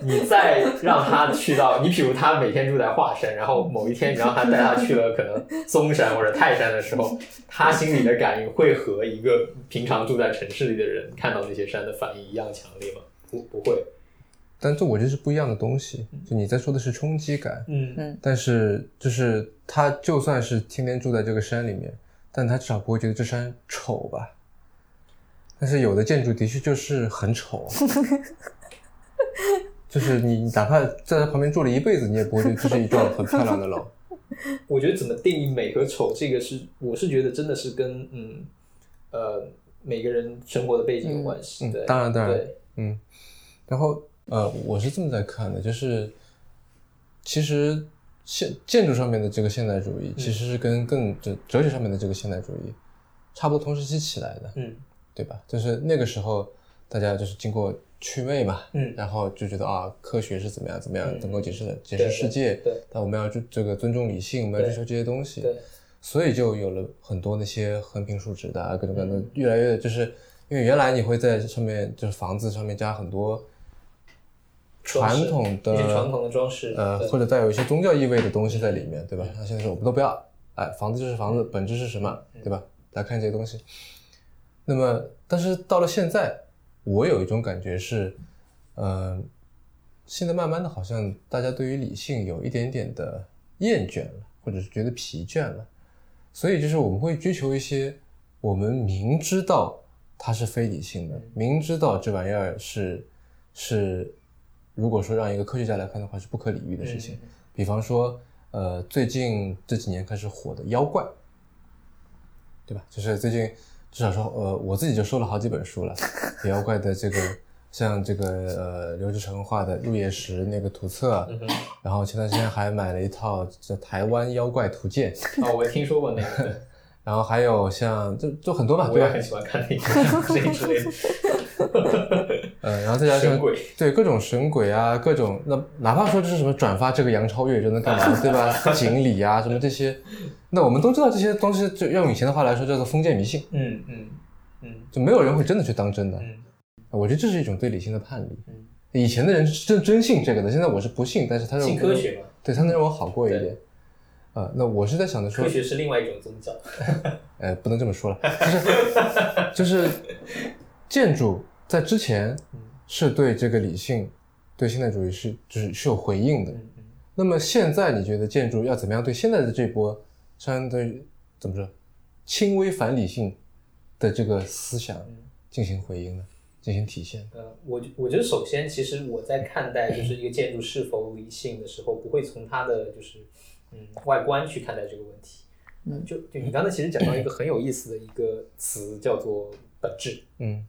你再让他去到，你比如他每天住在华山，然后某一天你让他带他去了可能嵩山或者泰山的时候，他心里的感应会和一个平常住在城市里的人看到那些山的反应一样强烈吗？不，不会。但这我觉得是不一样的东西。就你在说的是冲击感，嗯嗯，但是就是他就算是天天住在这个山里面，但他至少不会觉得这山丑吧？但是有的建筑的确就是很丑，就是你哪怕在他旁边住了一辈子，你也不会觉得这是一幢很漂亮的楼。我觉得怎么定义美和丑，这个是我是觉得真的是跟嗯呃每个人生活的背景有关系。对，当然当然，嗯。然后呃，我是这么在看的，就是其实现建筑上面的这个现代主义，其实是跟更哲哲学上面的这个现代主义差不多同时期起来的。嗯。对吧？就是那个时候，大家就是经过祛魅嘛，嗯，然后就觉得啊，科学是怎么样怎么样，能够解释解释世界，对，但我们要这个尊重理性，我们要追求这些东西，对，所以就有了很多那些横平竖直的各种各样的，越来越就是因为原来你会在上面就是房子上面加很多传统的传统的装饰，呃，或者带有一些宗教意味的东西在里面，对吧？那现在说我们都不要，哎，房子就是房子，本质是什么，对吧？来看这些东西。那么，但是到了现在，我有一种感觉是，嗯，现在慢慢的，好像大家对于理性有一点点的厌倦了，或者是觉得疲倦了，所以就是我们会追求一些我们明知道它是非理性的，明知道这玩意儿是是，如果说让一个科学家来看的话，是不可理喻的事情。比方说，呃，最近这几年开始火的妖怪，对吧？就是最近。至少说，呃，我自己就收了好几本书了，妖怪的这个，像这个呃刘志成画的《入夜时》那个图册，然后前段时间还买了一套叫《台湾妖怪图鉴》。哦，我听说过那个。然后还有像，就就很多吧，我也很喜欢看那个 这一类的。呃，然后再加上对各种神鬼啊，各种那哪怕说这是什么转发这个杨超越就能干嘛，对吧？锦鲤啊，什么这些，那我们都知道这些东西，就用以前的话来说叫做封建迷信。嗯嗯嗯，就没有人会真的去当真的。嗯，我觉得这是一种对理性的叛逆。嗯，以前的人是真真信这个的，现在我是不信，但是他信科学嘛，对他能让我好过一点。啊，那我是在想着说，科学是另外一种宗教。呃，不能这么说了，就是就是建筑。在之前是对这个理性、对现代主义是就是是有回应的。那么现在你觉得建筑要怎么样对现在的这波相对怎么说轻微反理性的这个思想进行回应呢？进行体现？呃，我我觉得首先，其实我在看待就是一个建筑是否理性的时候，不会从它的就是嗯外观去看待这个问题。嗯，就就你刚才其实讲到一个很有意思的一个词，叫做本质。嗯。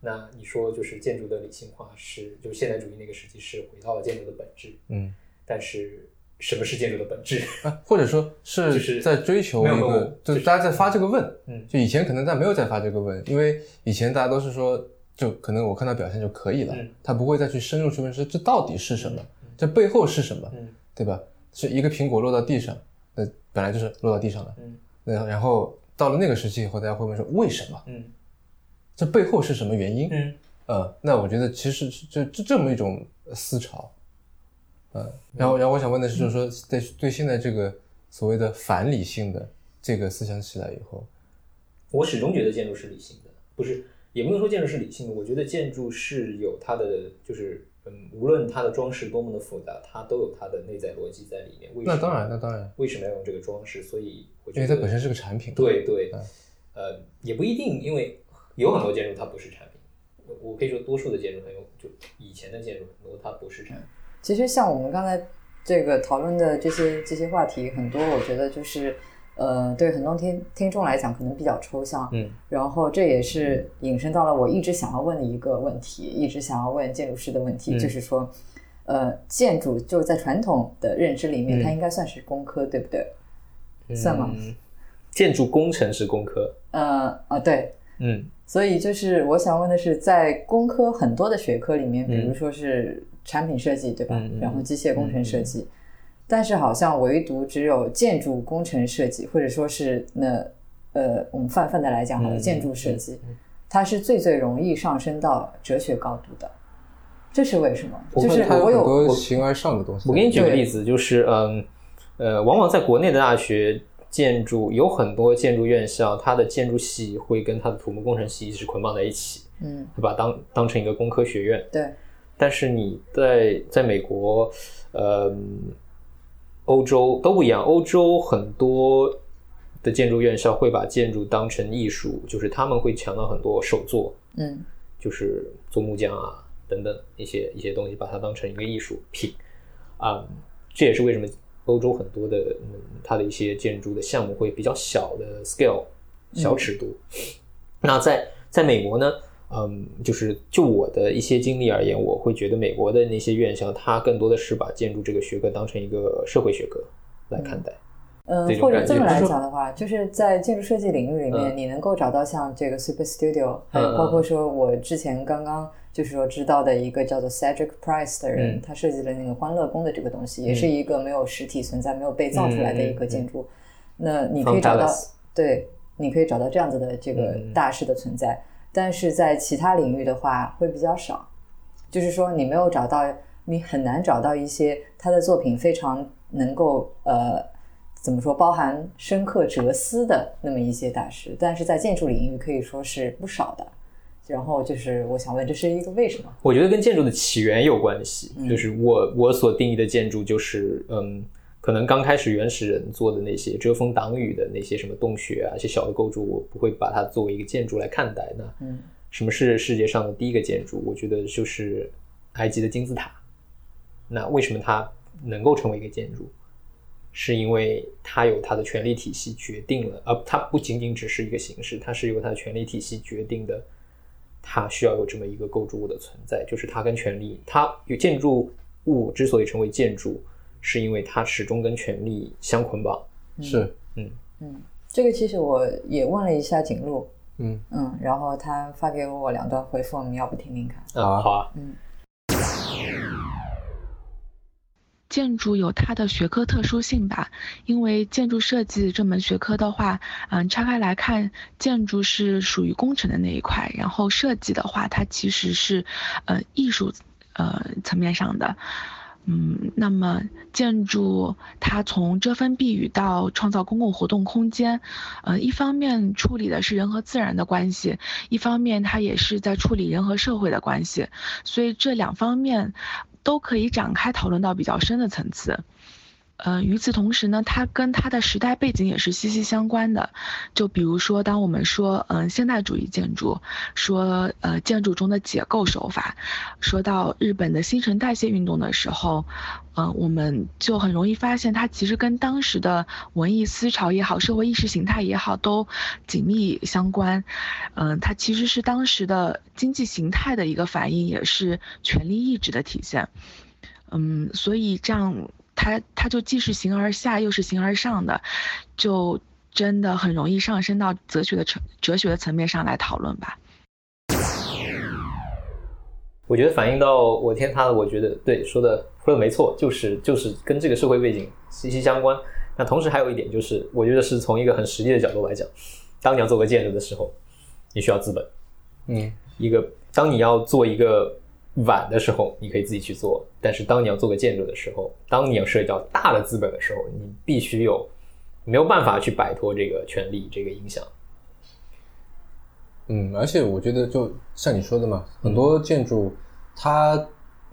那你说就是建筑的理性化是，就是现代主义那个时期是回到了建筑的本质，嗯，但是什么是建筑的本质啊？或者说是 在追求一个，就是大家在发这个问，嗯，就以前可能大家没有在发这个问，因为以前大家都是说，就可能我看到表现就可以了，他不会再去深入去问说这到底是什么，这背后是什么，对吧？是一个苹果落到地上，那本来就是落到地上了，嗯，那然后到了那个时期以后，大家会问说为什么，嗯。这背后是什么原因？嗯，呃，那我觉得其实是这这这么一种思潮，呃，然后然后我想问的是，就是说，在对现在这个所谓的反理性的这个思想起来以后，我始终觉得建筑是理性的，不是，也不能说建筑是理性的。我觉得建筑是有它的，就是嗯，无论它的装饰多么的复杂，它都有它的内在逻辑在里面。为那当然，那当然，为什么要用这个装饰？所以因为它本身是个产品。对对，呃，也不一定，因为。有很多建筑它不是产品，我可以说多数的建筑很有，就以前的建筑很多它不是产品。其实像我们刚才这个讨论的这些这些话题，很多我觉得就是，呃，对很多听听众来讲可能比较抽象，嗯，然后这也是引申到了我一直想要问的一个问题，一直想要问建筑师的问题，就是说，呃，建筑就是在传统的认知里面，它应该算是工科，对不对？算吗？建筑工程是工科。呃啊，对，嗯，所以就是我想问的是，在工科很多的学科里面，比如说是产品设计，对吧？然后机械工程设计。但是好像唯独只有建筑工程设计，或者说是那呃，我们泛泛的来讲，好了，建筑设计，它是最最容易上升到哲学高度的，这是为什么？就是我有很多形而上的东西。我给你举个例子，就是嗯呃，往往在国内的大学建筑有很多建筑院校，它的建筑系会跟它的土木工程系是捆绑在一起，嗯，会把当当成一个工科学院。对。但是你在在美国，呃。欧洲都不一样，欧洲很多的建筑院校会把建筑当成艺术，就是他们会强调很多手作，嗯，就是做木匠啊等等一些一些东西，把它当成一个艺术品啊。这也是为什么欧洲很多的嗯，它的一些建筑的项目会比较小的 scale 小尺度。那在在美国呢？嗯，就是就我的一些经历而言，我会觉得美国的那些院校，它更多的是把建筑这个学科当成一个社会学科来看待。嗯，或者这么来讲的话，就是在建筑设计领域里面，你能够找到像这个 Super Studio，还有包括说我之前刚刚就是说知道的一个叫做 Cedric Price 的人，他设计了那个欢乐宫的这个东西，也是一个没有实体存在、没有被造出来的一个建筑。那你可以找到，对，你可以找到这样子的这个大师的存在。但是在其他领域的话会比较少，就是说你没有找到，你很难找到一些他的作品非常能够呃怎么说包含深刻哲思的那么一些大师，但是在建筑领域可以说是不少的。然后就是我想问，这是一个为什么？我觉得跟建筑的起源有关系，就是我我所定义的建筑就是嗯。可能刚开始原始人做的那些遮风挡雨的那些什么洞穴啊，一些小的构筑，我不会把它作为一个建筑来看待。那，嗯，什么是世界上的第一个建筑？我觉得就是埃及的金字塔。那为什么它能够成为一个建筑？是因为它有它的权力体系决定了，而它不仅仅只是一个形式，它是由它的权力体系决定的。它需要有这么一个构筑物的存在，就是它跟权力，它有建筑物之所以成为建筑。是因为它始终跟权力相捆绑，是，嗯嗯，这个其实我也问了一下景路，嗯嗯，然后他发给我两段回复，我们要不听听看？啊，好啊，嗯。建筑有它的学科特殊性吧，因为建筑设计这门学科的话，嗯，拆开来看，建筑是属于工程的那一块，然后设计的话，它其实是，呃，艺术，呃，层面上的。嗯，那么建筑它从遮风避雨到创造公共活动空间，呃，一方面处理的是人和自然的关系，一方面它也是在处理人和社会的关系，所以这两方面都可以展开讨论到比较深的层次。呃，与此同时呢，它跟它的时代背景也是息息相关的。就比如说，当我们说，嗯，现代主义建筑，说，呃，建筑中的解构手法，说到日本的新陈代谢运动的时候，嗯，我们就很容易发现，它其实跟当时的文艺思潮也好，社会意识形态也好，都紧密相关。嗯，它其实是当时的经济形态的一个反应，也是权力意志的体现。嗯，所以这样。它它就既是形而下又是形而上的，就真的很容易上升到哲学的层哲学的层面上来讨论吧。我觉得反映到我天他的，我觉得对说的说的没错，就是就是跟这个社会背景息息相关。那同时还有一点就是，我觉得是从一个很实际的角度来讲，当你要做个建筑的时候，你需要资本。嗯，一个当你要做一个。晚的时候你可以自己去做，但是当你要做个建筑的时候，当你要涉及到大的资本的时候，你必须有没有办法去摆脱这个权利这个影响。嗯，而且我觉得就像你说的嘛，很多建筑它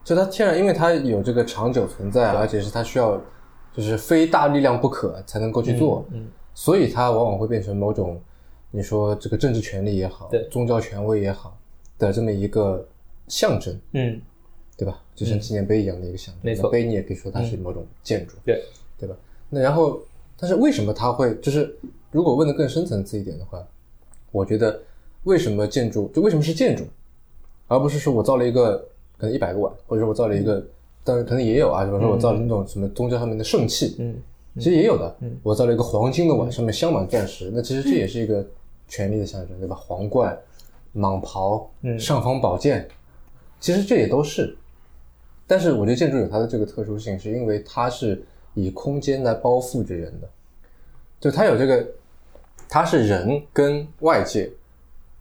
就它天然，因为它有这个长久存在，而且是它需要就是非大力量不可才能够去做，嗯，所以它往往会变成某种你说这个政治权利也好，对，宗教权威也好的这么一个。象征，嗯，对吧？就像纪念碑一样的一个象征。没错，碑你也可以说它是某种建筑，对，对吧？那然后但是为什么它会就是如果问的更深层次一点的话，我觉得为什么建筑就为什么是建筑，而不是说我造了一个可能一百个碗，或者说我造了一个，当然可能也有啊，比如说我造了那种什么宗教上面的圣器，嗯，其实也有的，嗯，我造了一个黄金的碗，上面镶满钻石，那其实这也是一个权力的象征，对吧？皇冠、蟒袍、尚方宝剑，其实这也都是。但是我觉得建筑有它的这个特殊性，是因为它是以空间来包覆着人的，就它有这个，它是人跟外界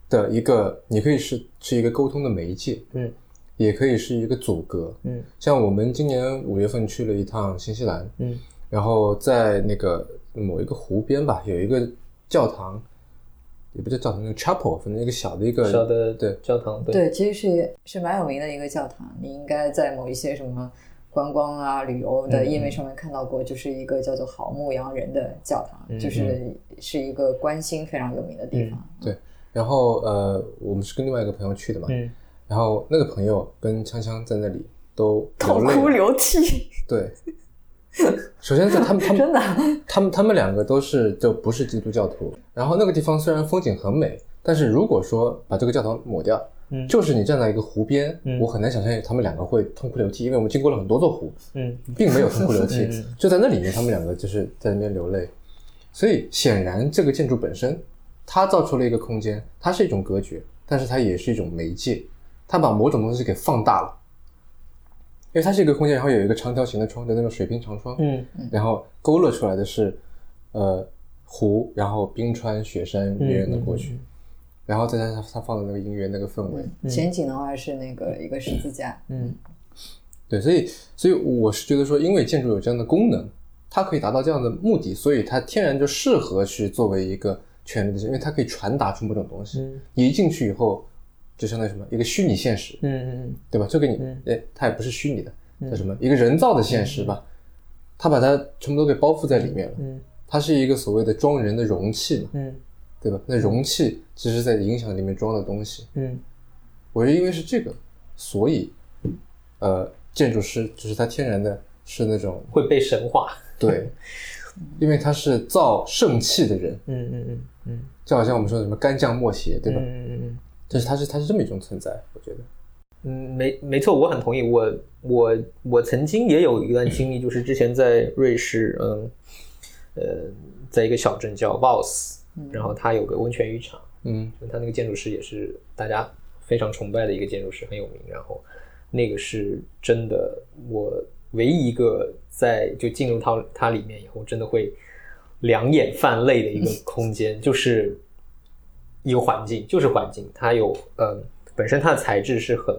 的一个，你可以是是一个沟通的媒介，嗯，也可以是一个阻隔，嗯，像我们今年五月份去了一趟新西兰，嗯，然后在那个某一个湖边吧，有一个教堂。也不叫教堂，那个 chapel，反正一个小的一个小的对。教堂，对，其实是是蛮有名的一个教堂。你应该在某一些什么观光啊、旅游的页面上面看到过，就是一个叫做好牧羊人的教堂，就是是一个关心非常有名的地方。对，然后呃，我们是跟另外一个朋友去的嘛，嗯，然后那个朋友跟锵锵在那里都痛哭流涕，对。首先，在他们他们真的，他们他们两个都是就不是基督教徒。然后那个地方虽然风景很美，但是如果说把这个教堂抹掉，嗯，就是你站在一个湖边，我很难想象他们两个会痛哭流涕，因为我们经过了很多座湖，嗯，并没有痛哭流涕，就在那里面，他们两个就是在那边流泪。所以显然，这个建筑本身，它造出了一个空间，它是一种隔绝，但是它也是一种媒介，它把某种东西给放大了。因为它是一个空间，然后有一个长条形的窗的那种水平长窗，嗯，然后勾勒出来的是，呃，湖，然后冰川、雪山远远的过去，然后再加上他放的那个音乐那个氛围，前景的话是那个一个十字架，嗯，对，所以所以我是觉得说，因为建筑有这样的功能，它可以达到这样的目的，所以它天然就适合去作为一个权力的，因为它可以传达出某种东西，你一进去以后。就相当于什么一个虚拟现实，嗯嗯嗯，对吧？就给你，哎，它也不是虚拟的，叫什么一个人造的现实吧？它把它全部都给包覆在里面了，嗯，它是一个所谓的装人的容器嘛，嗯，对吧？那容器其实在影响里面装的东西，嗯，我觉得因为是这个，所以，呃，建筑师就是他天然的是那种会被神化，对，因为他是造圣器的人，嗯嗯嗯嗯，就好像我们说什么干将莫邪，对吧？嗯嗯嗯。就是它是它是这么一种存在，我觉得，嗯，没没错，我很同意。我我我曾经也有一段经历，就是之前在瑞士，嗯，呃，在一个小镇叫 Vos，然后它有个温泉浴场，嗯，它那个建筑师也是大家非常崇拜的一个建筑师，很有名。然后那个是真的，我唯一一个在就进入它它里面以后，真的会两眼泛泪的一个空间，就是。一个环境就是环境，它有呃，本身它的材质是很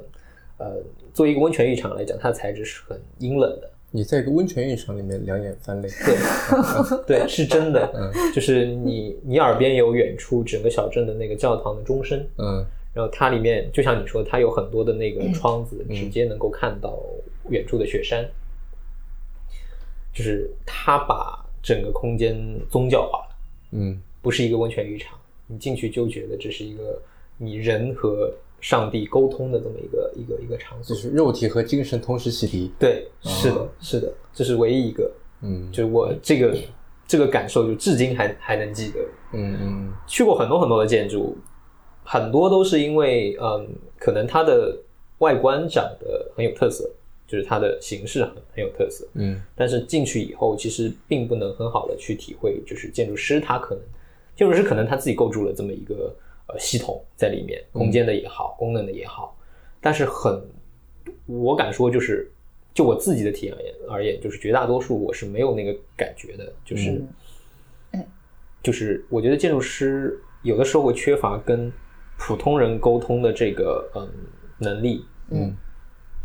呃，作为一个温泉浴场来讲，它的材质是很阴冷的。你在一个温泉浴场里面两眼翻泪，对 对，是真的。嗯，就是你你耳边有远处整个小镇的那个教堂的钟声，嗯，然后它里面就像你说，它有很多的那个窗子，直接能够看到远处的雪山，就是它把整个空间宗教化了，嗯，不是一个温泉浴场。你进去就觉得这是一个你人和上帝沟通的这么一个一个一个场所，就是肉体和精神同时洗涤。对，是的，是的，这是唯一一个，嗯，就是我这个这个感受，就至今还还能记得。嗯嗯，去过很多很多的建筑，很多都是因为，嗯，可能它的外观长得很有特色，就是它的形式很很有特色，嗯，但是进去以后，其实并不能很好的去体会，就是建筑师他可能。建筑师可能他自己构筑了这么一个呃系统在里面，空间的也好，功能的也好，但是很，我敢说就是，就我自己的体验而言，而言就是绝大多数我是没有那个感觉的，就是，就是我觉得建筑师有的时候会缺乏跟普通人沟通的这个嗯能力，嗯，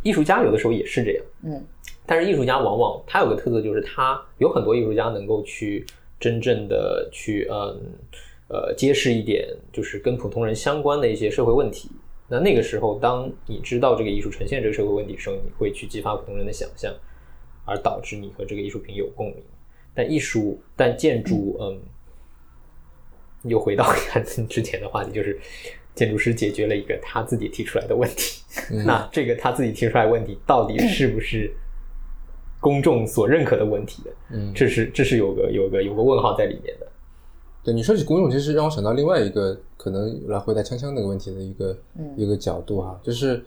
艺术家有的时候也是这样，嗯，但是艺术家往往他有个特色就是他有很多艺术家能够去。真正的去嗯呃揭示一点，就是跟普通人相关的一些社会问题。那那个时候，当你知道这个艺术呈现这个社会问题的时候，你会去激发普通人的想象，而导致你和这个艺术品有共鸣。但艺术，但建筑，嗯，又回到看之前的话题，就是建筑师解决了一个他自己提出来的问题。那这个他自己提出来问题，到底是不是公众所认可的问题的。嗯，这是这是有个有个有个问号在里面的。对你说起公众，其实让我想到另外一个可能来回答锵锵那个问题的一个一个角度哈，就是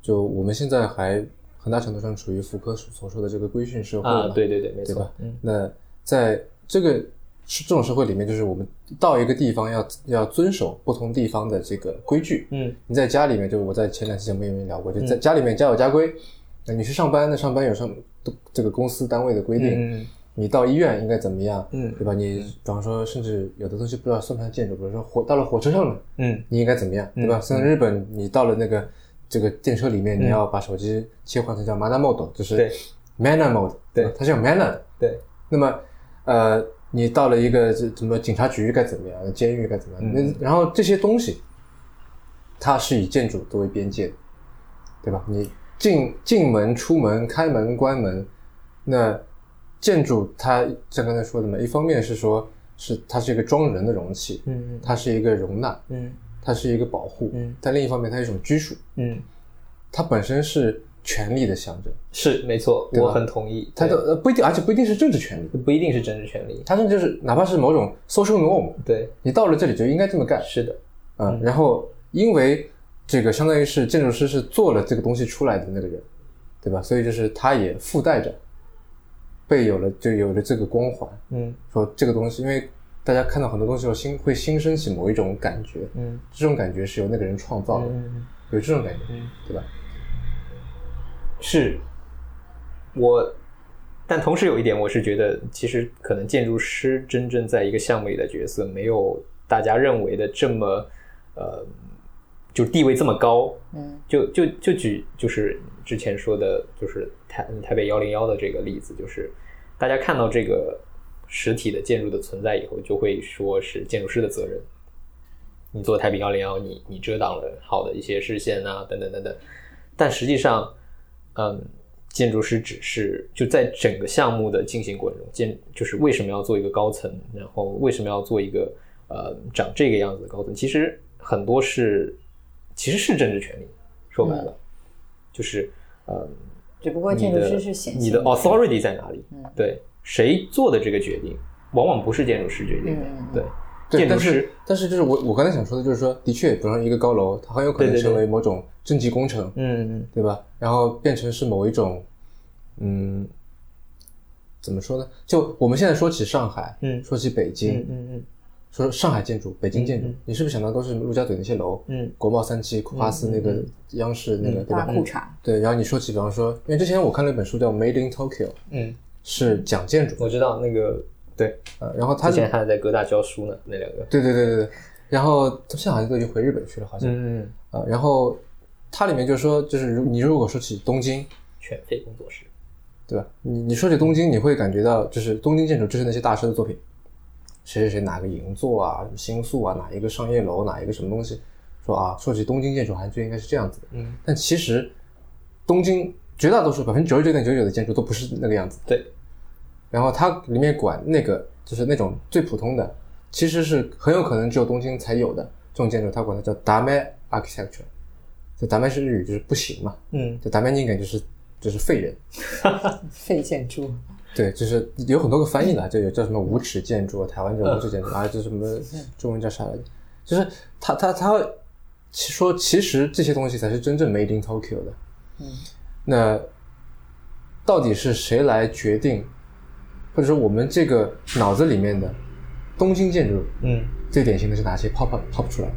就我们现在还很大程度上处于福柯所说的这个规训社会啊，对对对，没错。嗯，那在这个是这种社会里面，就是我们到一个地方要要遵守不同地方的这个规矩。嗯，你在家里面，就我在前两期节目里面聊过，就在家里面家有家规。那你去上班，那上班有上这个公司单位的规定。你到医院应该怎么样？嗯，对吧？你比方说，甚至有的东西不知道算不算建筑，比如说火到了火车上了，嗯，你应该怎么样？对吧？像日本，你到了那个这个电车里面，你要把手机切换成叫 manner mode，就是 manner mode，对，它是有 manner 的。对。那么，呃，你到了一个什么警察局该怎么样？监狱该怎么样？那然后这些东西，它是以建筑作为边界的，对吧？你进进门、出门、开门、关门，那。建筑它像刚才说的嘛，一方面是说，是它是一个装人的容器，嗯嗯，它是一个容纳，嗯，它是一个保护，嗯，但另一方面它是一种拘束，嗯，它本身是权力的象征，是没错，我很同意。它的呃不一定，而且不一定是政治权利，不一定是政治权利，它甚至就是哪怕是某种 social norm，对，你到了这里就应该这么干，是的，嗯，然后因为这个相当于是建筑师是做了这个东西出来的那个人，对吧？所以就是他也附带着。被有了，就有了这个光环。嗯，说这个东西，因为大家看到很多东西后，心会心生起某一种感觉。嗯，这种感觉是由那个人创造的，嗯有这种感觉，嗯对吧？是，我，但同时有一点，我是觉得，其实可能建筑师真正在一个项目里的角色，没有大家认为的这么，呃，就地位这么高。嗯，就就就举就是之前说的，就是台台北幺零幺的这个例子，就是。大家看到这个实体的建筑的存在以后，就会说是建筑师的责任。你做台北幺零幺，你你遮挡了好的一些视线啊，等等等等。但实际上，嗯，建筑师只是就在整个项目的进行过程中，建就是为什么要做一个高层，然后为什么要做一个呃长这个样子的高层？其实很多是其实是政治权利，说白了就是呃。只不过建筑师是显你的 authority 在哪里？对，谁做的这个决定，往往不是建筑师决定的。对，建筑师。但是就是我我刚才想说的，就是说，的确，比方一个高楼，它很有可能成为某种政绩工程，嗯嗯，对吧？然后变成是某一种，嗯，怎么说呢？就我们现在说起上海，嗯，说起北京，嗯嗯。说上海建筑、北京建筑，你是不是想到都是陆家嘴那些楼？嗯，国贸三期、花四那个央视那个对吧？裤衩。对，然后你说起，比方说，因为之前我看了一本书叫《Made in Tokyo》，嗯，是讲建筑。我知道那个，对，呃，然后他之前还在哥大教书呢，那两个。对对对对对，然后他现在好像都已经回日本去了，好像。嗯嗯。啊，然后它里面就说，就是如你如果说起东京，犬吠工作室，对吧？你你说起东京，你会感觉到就是东京建筑就是那些大师的作品。谁谁谁哪个银座啊，什么新宿啊，哪一个商业楼，哪一个什么东西，说啊，说起东京建筑，好像就应该是这样子的。嗯，但其实东京绝大多数百分之九十九点九九的建筑都不是那个样子。对。然后它里面管那个就是那种最普通的，其实是很有可能只有东京才有的这种建筑，它管它叫达麦 architecture。这达麦是日语，就是不行嘛。嗯。这达麦应该就是就是废人。废建筑。对，就是有很多个翻译的，就有叫什么无耻建筑，台湾叫无耻建筑啊，就什么中文叫啥来着？就是他他他说，其实这些东西才是真正 made in Tokyo 的。嗯，那到底是谁来决定，或者说我们这个脑子里面的东京建筑，嗯，最典型的是哪些 pop pop 出来？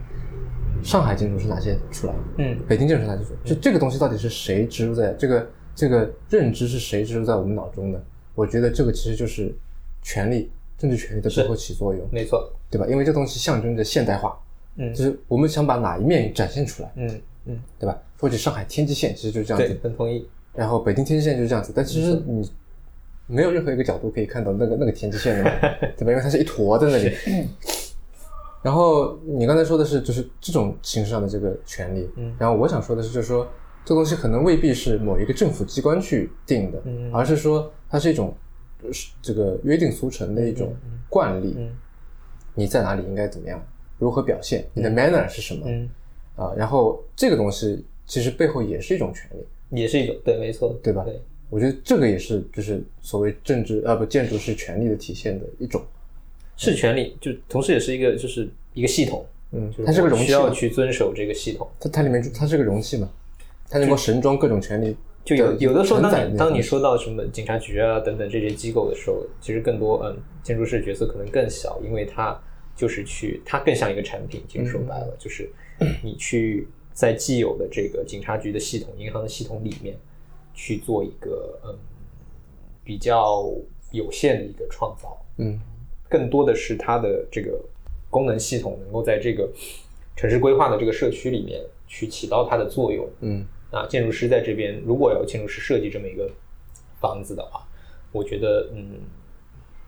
上海建筑是哪些出来？嗯，北京建筑是哪些出来？就这个东西到底是谁植入在这个这个认知是谁植入在我们脑中的？我觉得这个其实就是权力、政治权力的背后起作用，没错，对吧？因为这东西象征着现代化，嗯，就是我们想把哪一面展现出来，嗯嗯，对吧？或者上海天际线，其实就是这样子，很同意。然后北京天际线就是这样子，但其实你没有任何一个角度可以看到那个那个天际线的，对吧？因为它是一坨在那里。然后你刚才说的是就是这种形式上的这个权利，嗯，然后我想说的是，就是说这东西可能未必是某一个政府机关去定的，嗯，而是说。它是一种，这个约定俗成的一种惯例。你在哪里应该怎么样，如何表现，你的 manner 是什么？啊，然后这个东西其实背后也是一种权利，也是一种对，没错，对吧？对，我觉得这个也是就是所谓政治啊不建筑是权利的体现的一种，是权利，就同时也是一个就是一个系统，嗯，它是个容器，需要去遵守这个系统。它它里面它是个容器嘛，它能够神装各种权利。就有有的时候，当你当你说到什么警察局啊等等这些机构的时候，其实更多嗯，建筑师角色可能更小，因为它就是去它更像一个产品。其实说白了，就是你去在既有的这个警察局的系统、银行的系统里面去做一个嗯比较有限的一个创造。嗯，更多的是它的这个功能系统能够在这个城市规划的这个社区里面去起到它的作用。嗯。啊，建筑师在这边，如果要建筑师设计这么一个房子的话，我觉得，嗯，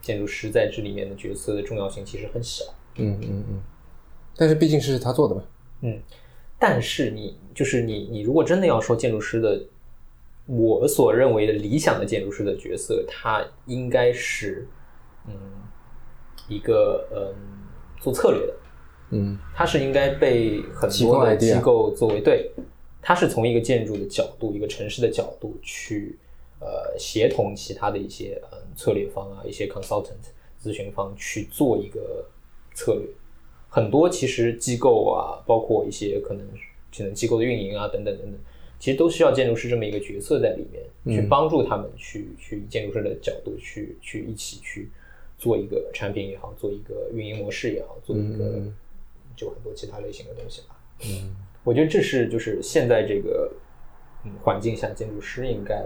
建筑师在这里面的角色的重要性其实很小。嗯嗯嗯。但是毕竟是他做的嘛。嗯。但是你就是你，你如果真的要说建筑师的，我所认为的理想的建筑师的角色，他应该是，嗯，一个嗯做策略的。嗯。他是应该被很多的机构作为对。它是从一个建筑的角度，一个城市的角度去，呃，协同其他的一些嗯策略方啊，一些 consultant 咨询方去做一个策略。很多其实机构啊，包括一些可能可能机构的运营啊，等等等等，其实都需要建筑师这么一个角色在里面，去帮助他们去去建筑师的角度去去一起去做一个产品也好，做一个运营模式也好，做一个就很多其他类型的东西吧。嗯。我觉得这是就是现在这个嗯环境下建筑师应该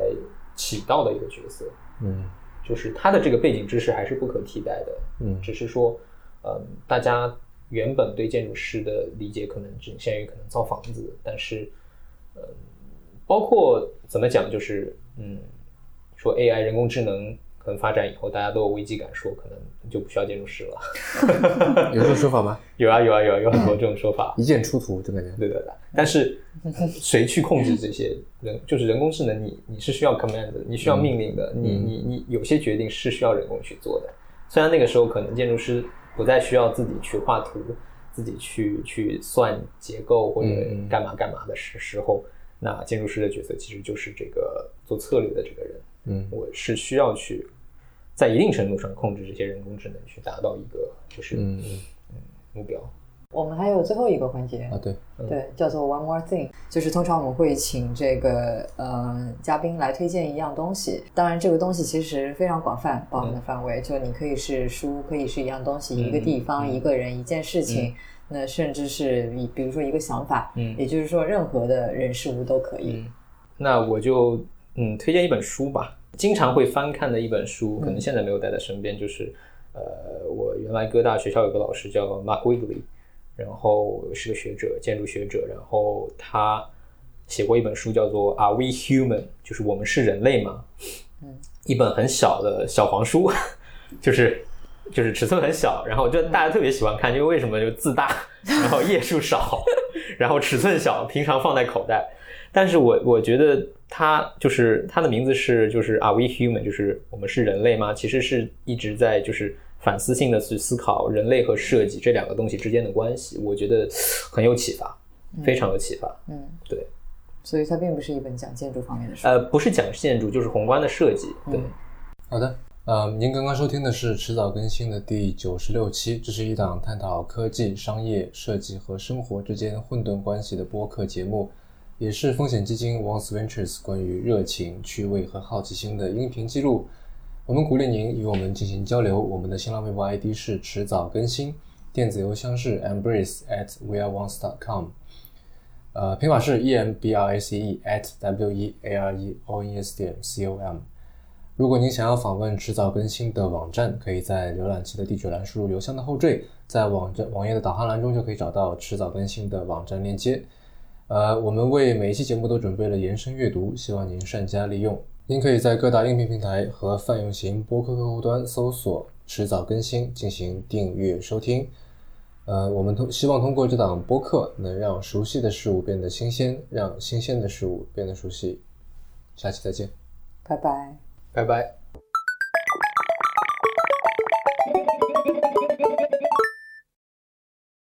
起到的一个角色，嗯，就是他的这个背景知识还是不可替代的，嗯，只是说，嗯，大家原本对建筑师的理解可能仅限于可能造房子，但是，嗯，包括怎么讲，就是嗯，说 AI 人工智能。可能发展以后，大家都有危机感，说可能就不需要建筑师了。有这种说法吗？有啊，有啊，有啊，有很多这种说法。一键出图，就感觉。对对对。但是谁去控制这些人？就是人工智能，你你是需要 command 的，你需要命令的，你你你有些决定是需要人工去做的。虽然那个时候可能建筑师不再需要自己去画图，自己去去算结构或者干嘛干嘛的时时候，那建筑师的角色其实就是这个做策略的这个人。嗯，我是需要去在一定程度上控制这些人工智能，去达到一个就是嗯。嗯目标。我们还有最后一个环节。啊，对。对，叫做 One More Thing，就是通常我们会请这个呃嘉宾来推荐一样东西。当然，这个东西其实非常广泛，包含的范围，就你可以是书，可以是一样东西，一个地方，一个人，一件事情，那甚至是比比如说一个想法，嗯，也就是说任何的人事物都可以。那我就嗯推荐一本书吧。经常会翻看的一本书，可能现在没有带在身边，就是呃，我原来哥大学校有个老师叫 Mark Wigley，然后是个学者，建筑学者，然后他写过一本书叫做 Are We Human？就是我们是人类吗？嗯，一本很小的小黄书，就是就是尺寸很小，然后就大家特别喜欢看，因为为什么就字大，然后页数少，然后尺寸小，平常放在口袋。但是我我觉得它就是它的名字是就是 Are we human？就是我们是人类吗？其实是一直在就是反思性的去思考人类和设计这两个东西之间的关系。我觉得很有启发，非常有启发。嗯，对。所以它并不是一本讲建筑方面的书。呃，不是讲建筑，就是宏观的设计。对。好的，呃，您刚刚收听的是迟早更新的第九十六期，这是一档探讨科技、商业、设计和生活之间混沌关系的播客节目。也是风险基金 Once Ventures 关于热情、趣味和好奇心的音频记录。我们鼓励您与我们进行交流。我们的新浪微博 ID 是迟早更新，电子邮箱是 embrace at weareones.com，呃，拼法是 e m b r a c e at w e a r e o n e s 点 c o m。如果您想要访问迟早更新的网站，可以在浏览器的地址栏输入邮箱的后缀，在网站网页的导航栏中就可以找到迟早更新的网站链接。呃，我们为每一期节目都准备了延伸阅读，希望您善加利用。您可以在各大音频平台和泛用型播客客户端搜索“迟早更新”进行订阅收听。呃，我们通希望通过这档播客，能让熟悉的事物变得新鲜，让新鲜的事物变得熟悉。下期再见，拜拜，拜拜。